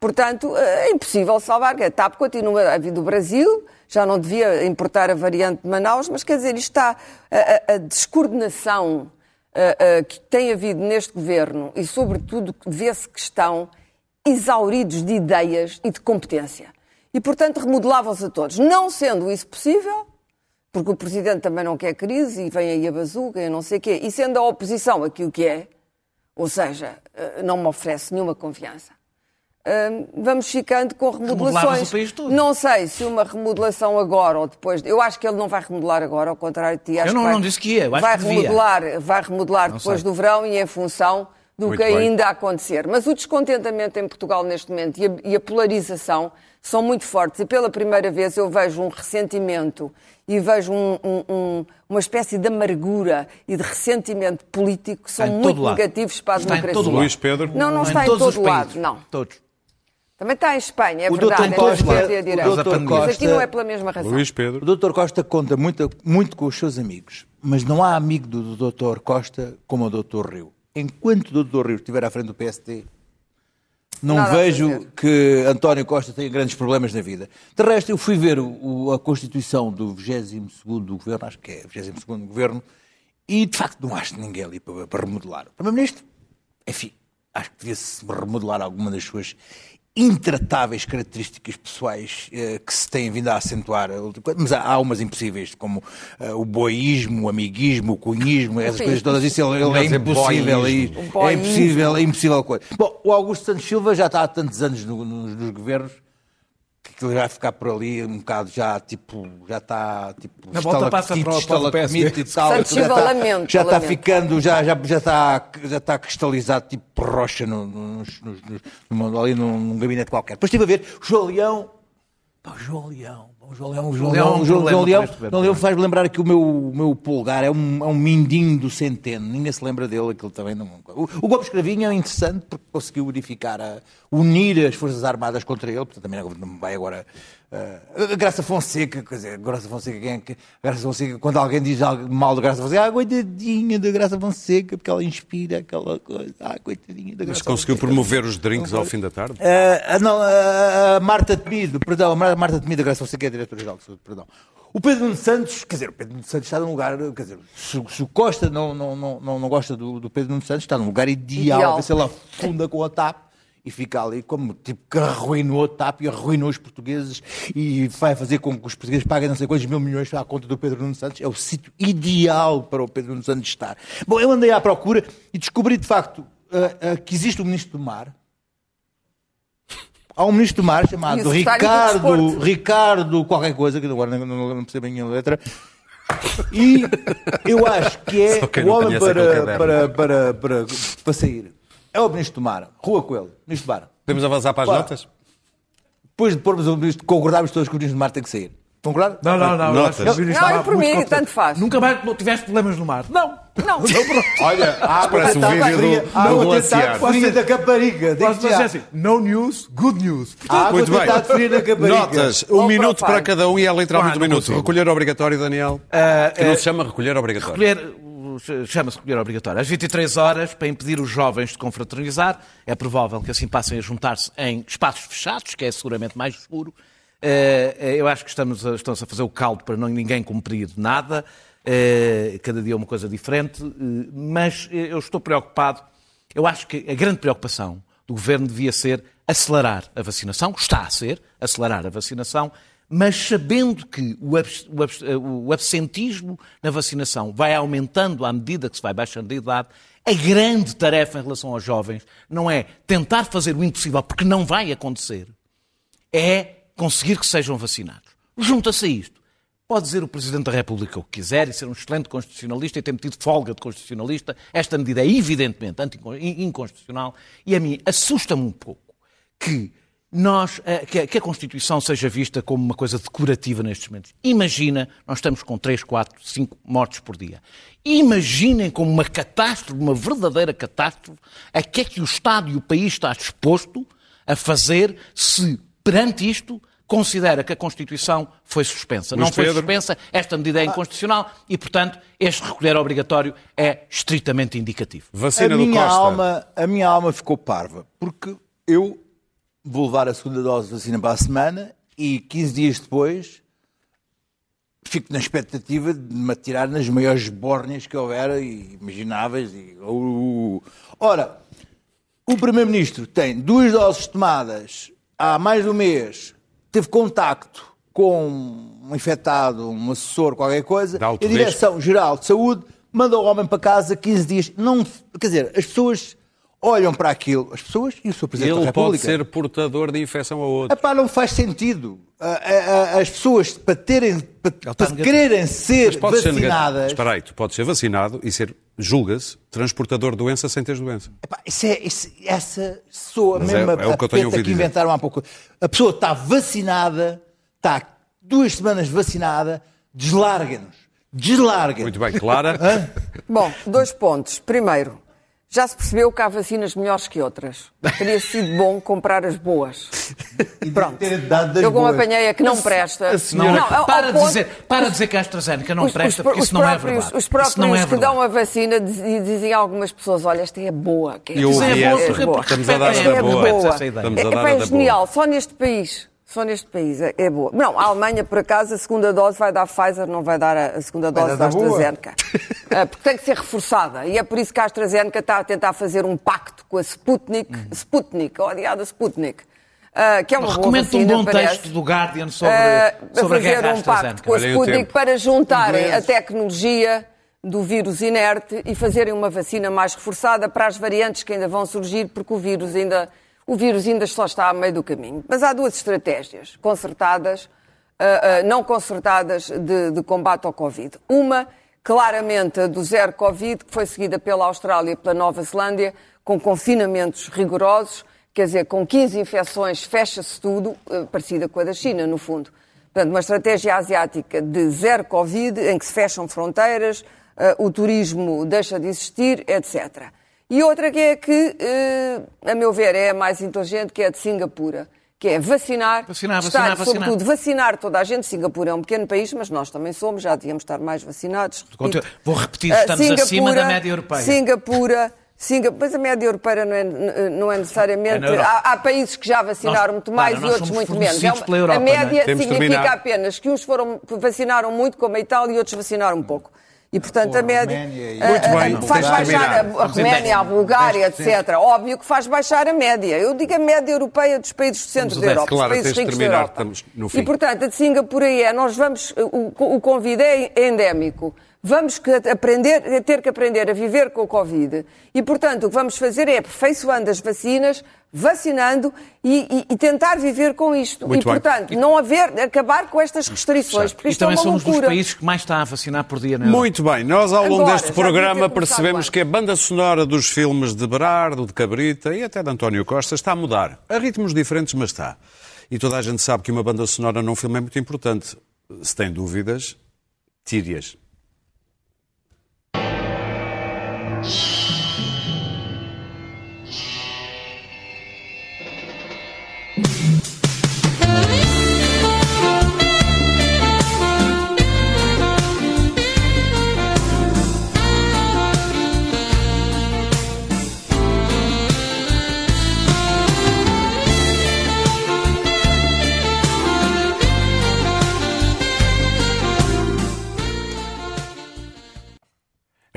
Portanto, é impossível salvar. A TAP continua a vir do Brasil, já não devia importar a variante de Manaus, mas quer dizer, isto está. A, a- a descoordenação uh, uh, que tem havido neste governo e, sobretudo, vê-se que estão exauridos de ideias e de competência. E, portanto, remodelava-os a todos. Não sendo isso possível, porque o Presidente também não quer crise e vem aí a bazuca e não sei o quê, e sendo a oposição aquilo que é, ou seja, uh, não me oferece nenhuma confiança. Uh, vamos ficando com remodelações. o país todo. Não sei se uma remodelação agora ou depois. Eu acho que ele não vai remodelar agora, ao contrário de ti. Acho Eu não- que vai, não disse que ia, eu acho vai que devia. remodelar, vai remodelar Não depois sei. do verão e em função do Muito que bem. ainda a acontecer. Mas o descontentamento em Portugal neste momento e a, e a polarização são muito fortes. E pela primeira vez eu vejo um ressentimento e vejo um- um- um- uma espécie de amargura e de ressentimento político que são Está em muito todo lado. negativos para a Está em democracia. todo lado. Luís Pedro. Não, não Em está em todos os todo lado, países. não. Todos. Também está em Espanha, é O verdade. Dr. é Costa- direita. o Dr. Mas aqui Costa- não é pela mesma razão. Luís O Pedro. doutor Costa conta muito, muito com os seus amigos, mas não há amigo do doutor Costa como o doutor Rio. Enquanto o doutor Rio estiver à frente do PSD, não Nada vejo que António Costa tenha grandes problemas na vida. De resto, eu fui ver o- o- a Constituição do 22º Governo, acho que é 22º Governo, e de facto não acho ninguém ali para, para remodelar. O Primeiro-Ministro, enfim, acho que devia-se remodelar alguma das suas intratáveis características pessoais eh, que se têm vindo a acentuar, mas há, há umas impossíveis, como eh, o boísmo, o amiguismo, o cunhismo, essas coisas todas, isso ele, ele é é impossível. boísmo. É impossível, é impossível coisa. Bom, o Augusto Santos Silva já está há tantos anos no- nos, nos governos que ele vai ficar por ali um bocado já, tipo, já está, tipo, Na volta passa para o- para o estalactite e PSD. tal. Santos já está, lamento, já está ficando, já, já, já, está, já está cristalizado, tipo rocha no, nos- nos- numa- ali num, num gabinete qualquer. Depois estive a ver, o João Leão, O João Leão. O João Leão, o João Leão é Leão, o João, Leão, governo. João Leão faz lembrar que o meu, o meu polegar é um, é um mindinho do centeno. Ninguém se lembra dele, aquilo também não. O, o Gomes Cravinho é interessante porque conseguiu unificar, a, unir as Forças Armadas contra ele, portanto também não vai agora. Uh, a Graça Fonseca, quer dizer, Graça Fonseca, quem é que. Graça Fonseca, quando alguém diz algo mal da Graça Fonseca, ah, coitadinha da Graça Fonseca, porque ela inspira aquela coisa, ah, coitadinha da Graça Mas conseguiu Fonseca. promover os drinks ao fim da tarde? Ah, não, a Marta Temido, perdão, a Mar- Marta Temido, graças a você que é diretora-geral de perdão. O Pedro Nuno Santos, quer dizer, o Pedro Nuno Santos está num lugar, quer dizer, se, se o Costa não, não, não, não, não gosta do, do Pedro Nuno Santos, está num lugar ideal, Ideal. se ele afunda com a TAP e fica ali como tipo que arruinou a TAP e arruinou os portugueses e vai fazer com que os portugueses paguem não sei quantos mil milhões à conta do Pedro Nuno Santos. É o sítio ideal para o Pedro Nuno Santos estar. Bom, eu andei à procura e descobri de facto ah, ah, que existe o Ministro do Mar, Há um ministro do mar o chamado do Ricardo. Ricardo qualquer coisa, que agora não, não, não percebo a minha letra. E eu acho que é o homem conhece aquele para, para, para, para, para sair. É o ministro do mar, Rua Coelho, ministro do mar. Podemos avançar para as Pá. notas? Depois de pormos o ministro, concordarmos todos que o ministro do mar tem que sair. Concordar? Não, não, não. eu Notas. Ministro Não, eu por muito mim, tanto faz. Nunca mais tiveste problemas no mar. Não. Não. Olha, a água Parece um vídeo fria, do- a do água glaciar. fria da Caparica. Posso dizer assim, no news, good news. A água Muito bem. Notas, um Logo minuto para para cada um e é literalmente Ah, um não minuto. Recolher obrigatório, Daniel. Ah, que não ah, se chama recolher obrigatório. Recolher, chama-se recolher obrigatório. Às 23 horas, para impedir os jovens de confraternizar, é provável que assim passem a juntar-se em espaços fechados, que é seguramente mais seguro. Eh, eh, Eu acho que estamos a, estão-se a fazer o caldo para não ninguém cumprir nada. Eh, Cada dia é uma coisa diferente. Mas eu estou preocupado. Eu acho que a grande preocupação do governo devia ser acelerar a vacinação. Está a ser, acelerar a vacinação mas sabendo que eh, o absentismo na vacinação vai aumentando à medida que se vai baixando de idade, a grande tarefa em relação aos jovens não é tentar fazer o impossível, porque não vai acontecer, é conseguir que sejam vacinados. Junta-se a isto. Pode dizer o Presidente da República o que quiser e ser um excelente constitucionalista e ter metido folga de constitucionalista. Esta medida é evidentemente inconstitucional e a mim assusta-me um pouco que nós, eh, que a- Constituição seja vista como uma coisa decorativa nestes momentos. Imagina, nós estamos com 3, 4, 5 mortes por dia. Imaginem como uma catástrofe, uma verdadeira catástrofe, a que é que o Estado e o país está disposto a fazer se, perante isto, considera que a Constituição foi suspensa. Luís Não foi Pedro. suspensa, esta medida é inconstitucional e, portanto, este recolher obrigatório é estritamente indicativo. Vacina a do minha Costa. alma A minha alma ficou parva, porque eu vou levar a segunda dose de vacina para a semana e 15 dias depois fico na expectativa de me atirar nas maiores bórnias que houver e imagináveis. E, uh, ora, o Primeiro-Ministro tem duas doses tomadas há mais de um mês, teve contacto com um infectado, um assessor, qualquer coisa, a Direção-Geral de Saúde manda o homem para casa 15 dias. Não, quer dizer, as pessoas olham para aquilo, as pessoas e o Sr. Presidente da Ele República. pode ser portador de infecção a outro. Epá, não faz sentido. Ah, ah, ah, As pessoas, para, terem, para, para quererem ser pode ser negativo. vacinadas... Espera aí, tu podes ser vacinado e ser, julga-se, transportador de doença sem teres doença. Epá, isso é, isso- essa soa Mas mesmo é- a, é o a que eu tenho peta ouvido que dizer. inventaram há pouco. A pessoa está vacinada, está duas semanas vacinada, deslarguem-nos. Deslarguem. Muito bem, Clara. Bom, dois pontos. Primeiro, já se percebeu que há vacinas melhores que outras. Teria sido bom comprar as boas. Pronto. Ter dado das Eu como apanhei a que não presta. A senhora- ao para, de ponto- dizer, para dizer que a AstraZeneca não os- presta, os- porque os isso não é próprios- verdade. Os próprios isso não é que verdade. dão a vacina diz- dizem a algumas pessoas, olha, esta é boa. Que é Eu boa, ouvi é boa. Estamos a dar da é boa. boa. Essa ideia. É, dar pá, a é da genial, só neste país. Só neste país é, é boa. Não, a Alemanha, por acaso, a segunda dose vai dar Pfizer, não vai dar a, a segunda dose da. AstraZeneca. Ah, porque tem que ser reforçada. E é por isso que a AstraZeneca está a tentar fazer um pacto com a Sputnik, Sputnik, a odiada Sputnik, ah, que é uma Recomendo um vacina, bom parece. texto do Guardian sobre, Ah, sobre a guerra um pacto com a Sputnik para juntarem a tecnologia do vírus inerte e fazerem uma vacina mais reforçada para as variantes que ainda vão surgir, porque o vírus ainda, o vírus ainda só está a meio do caminho. Mas há duas estratégias concertadas, ah, ah, não concertadas, de, de combate ao Covid. Uma, claramente, a do zero Covid, que foi seguida pela Austrália e pela Nova Zelândia, com confinamentos rigorosos, quer dizer, com 15 infecções fecha-se tudo, eh, parecida com a da China, no fundo. Portanto, uma estratégia asiática de zero Covid, em que se fecham fronteiras, o turismo deixa de existir, etc. E outra que é que, eh, a meu ver, é a mais inteligente, que é a de Singapura, que é vacinar, Vacinar, estar, vacinar, vacinar. sobretudo, vacinar toda a gente. Singapura é um pequeno país, mas nós também somos, já devíamos estar mais vacinados. repito. Vou repetir, estamos acima da média europeia. Singapura, Singa- mas a média europeia não é, não é necessariamente. É há, há países que já vacinaram Nós- muito mais para, e outros muito menos. É uma- pela Europa, a média é? De significa terminar. apenas que uns foram, vacinaram muito, como a Itália, e outros vacinaram um pouco. E, portanto, a média. Muito bem, faz baixar a, Roménia, a 10%. Bulgária, etc. Óbvio que faz baixar a média. Eu digo a média europeia dos países do centro da Europa, Claro, dos países ricos da Europa. E, portanto, a de Singapura aí é, nós vamos, o, o Covid é endémico, vamos que aprender, ter que aprender a viver com o Covid. E, portanto, o que vamos fazer é aperfeiçoando as vacinas, vacinando e, e- e tentar viver com isto. Muito e, bem. portanto, não haver, acabar com estas restrições, porque E isto é também uma somos loucura. dos países que mais está a vacinar por dia na Europa. Muito bem, nós ao longo Agora, deste programa percebemos que a banda sonora dos filmes de Berardo, de Cabrita e até de António Costa está a mudar. A ritmos diferentes, mas está. E toda a gente sabe que uma banda sonora num filme é muito importante. Se tem dúvidas, tire-as. Shh.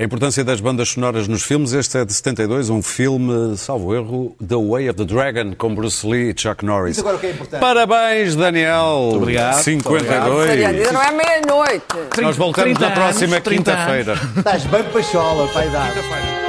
A importância das bandas sonoras nos filmes. Este é de 72, um filme, salvo erro, The Way of the Dragon, com Bruce Lee e Chuck Norris. Isso agora o que é importante. Parabéns, Daniel. obrigado. 52. Ainda não é meia-noite. Nós voltamos 30 na próxima 30 anos. quinta-feira. Estás bem pachola, pai dar. Quinta-feira.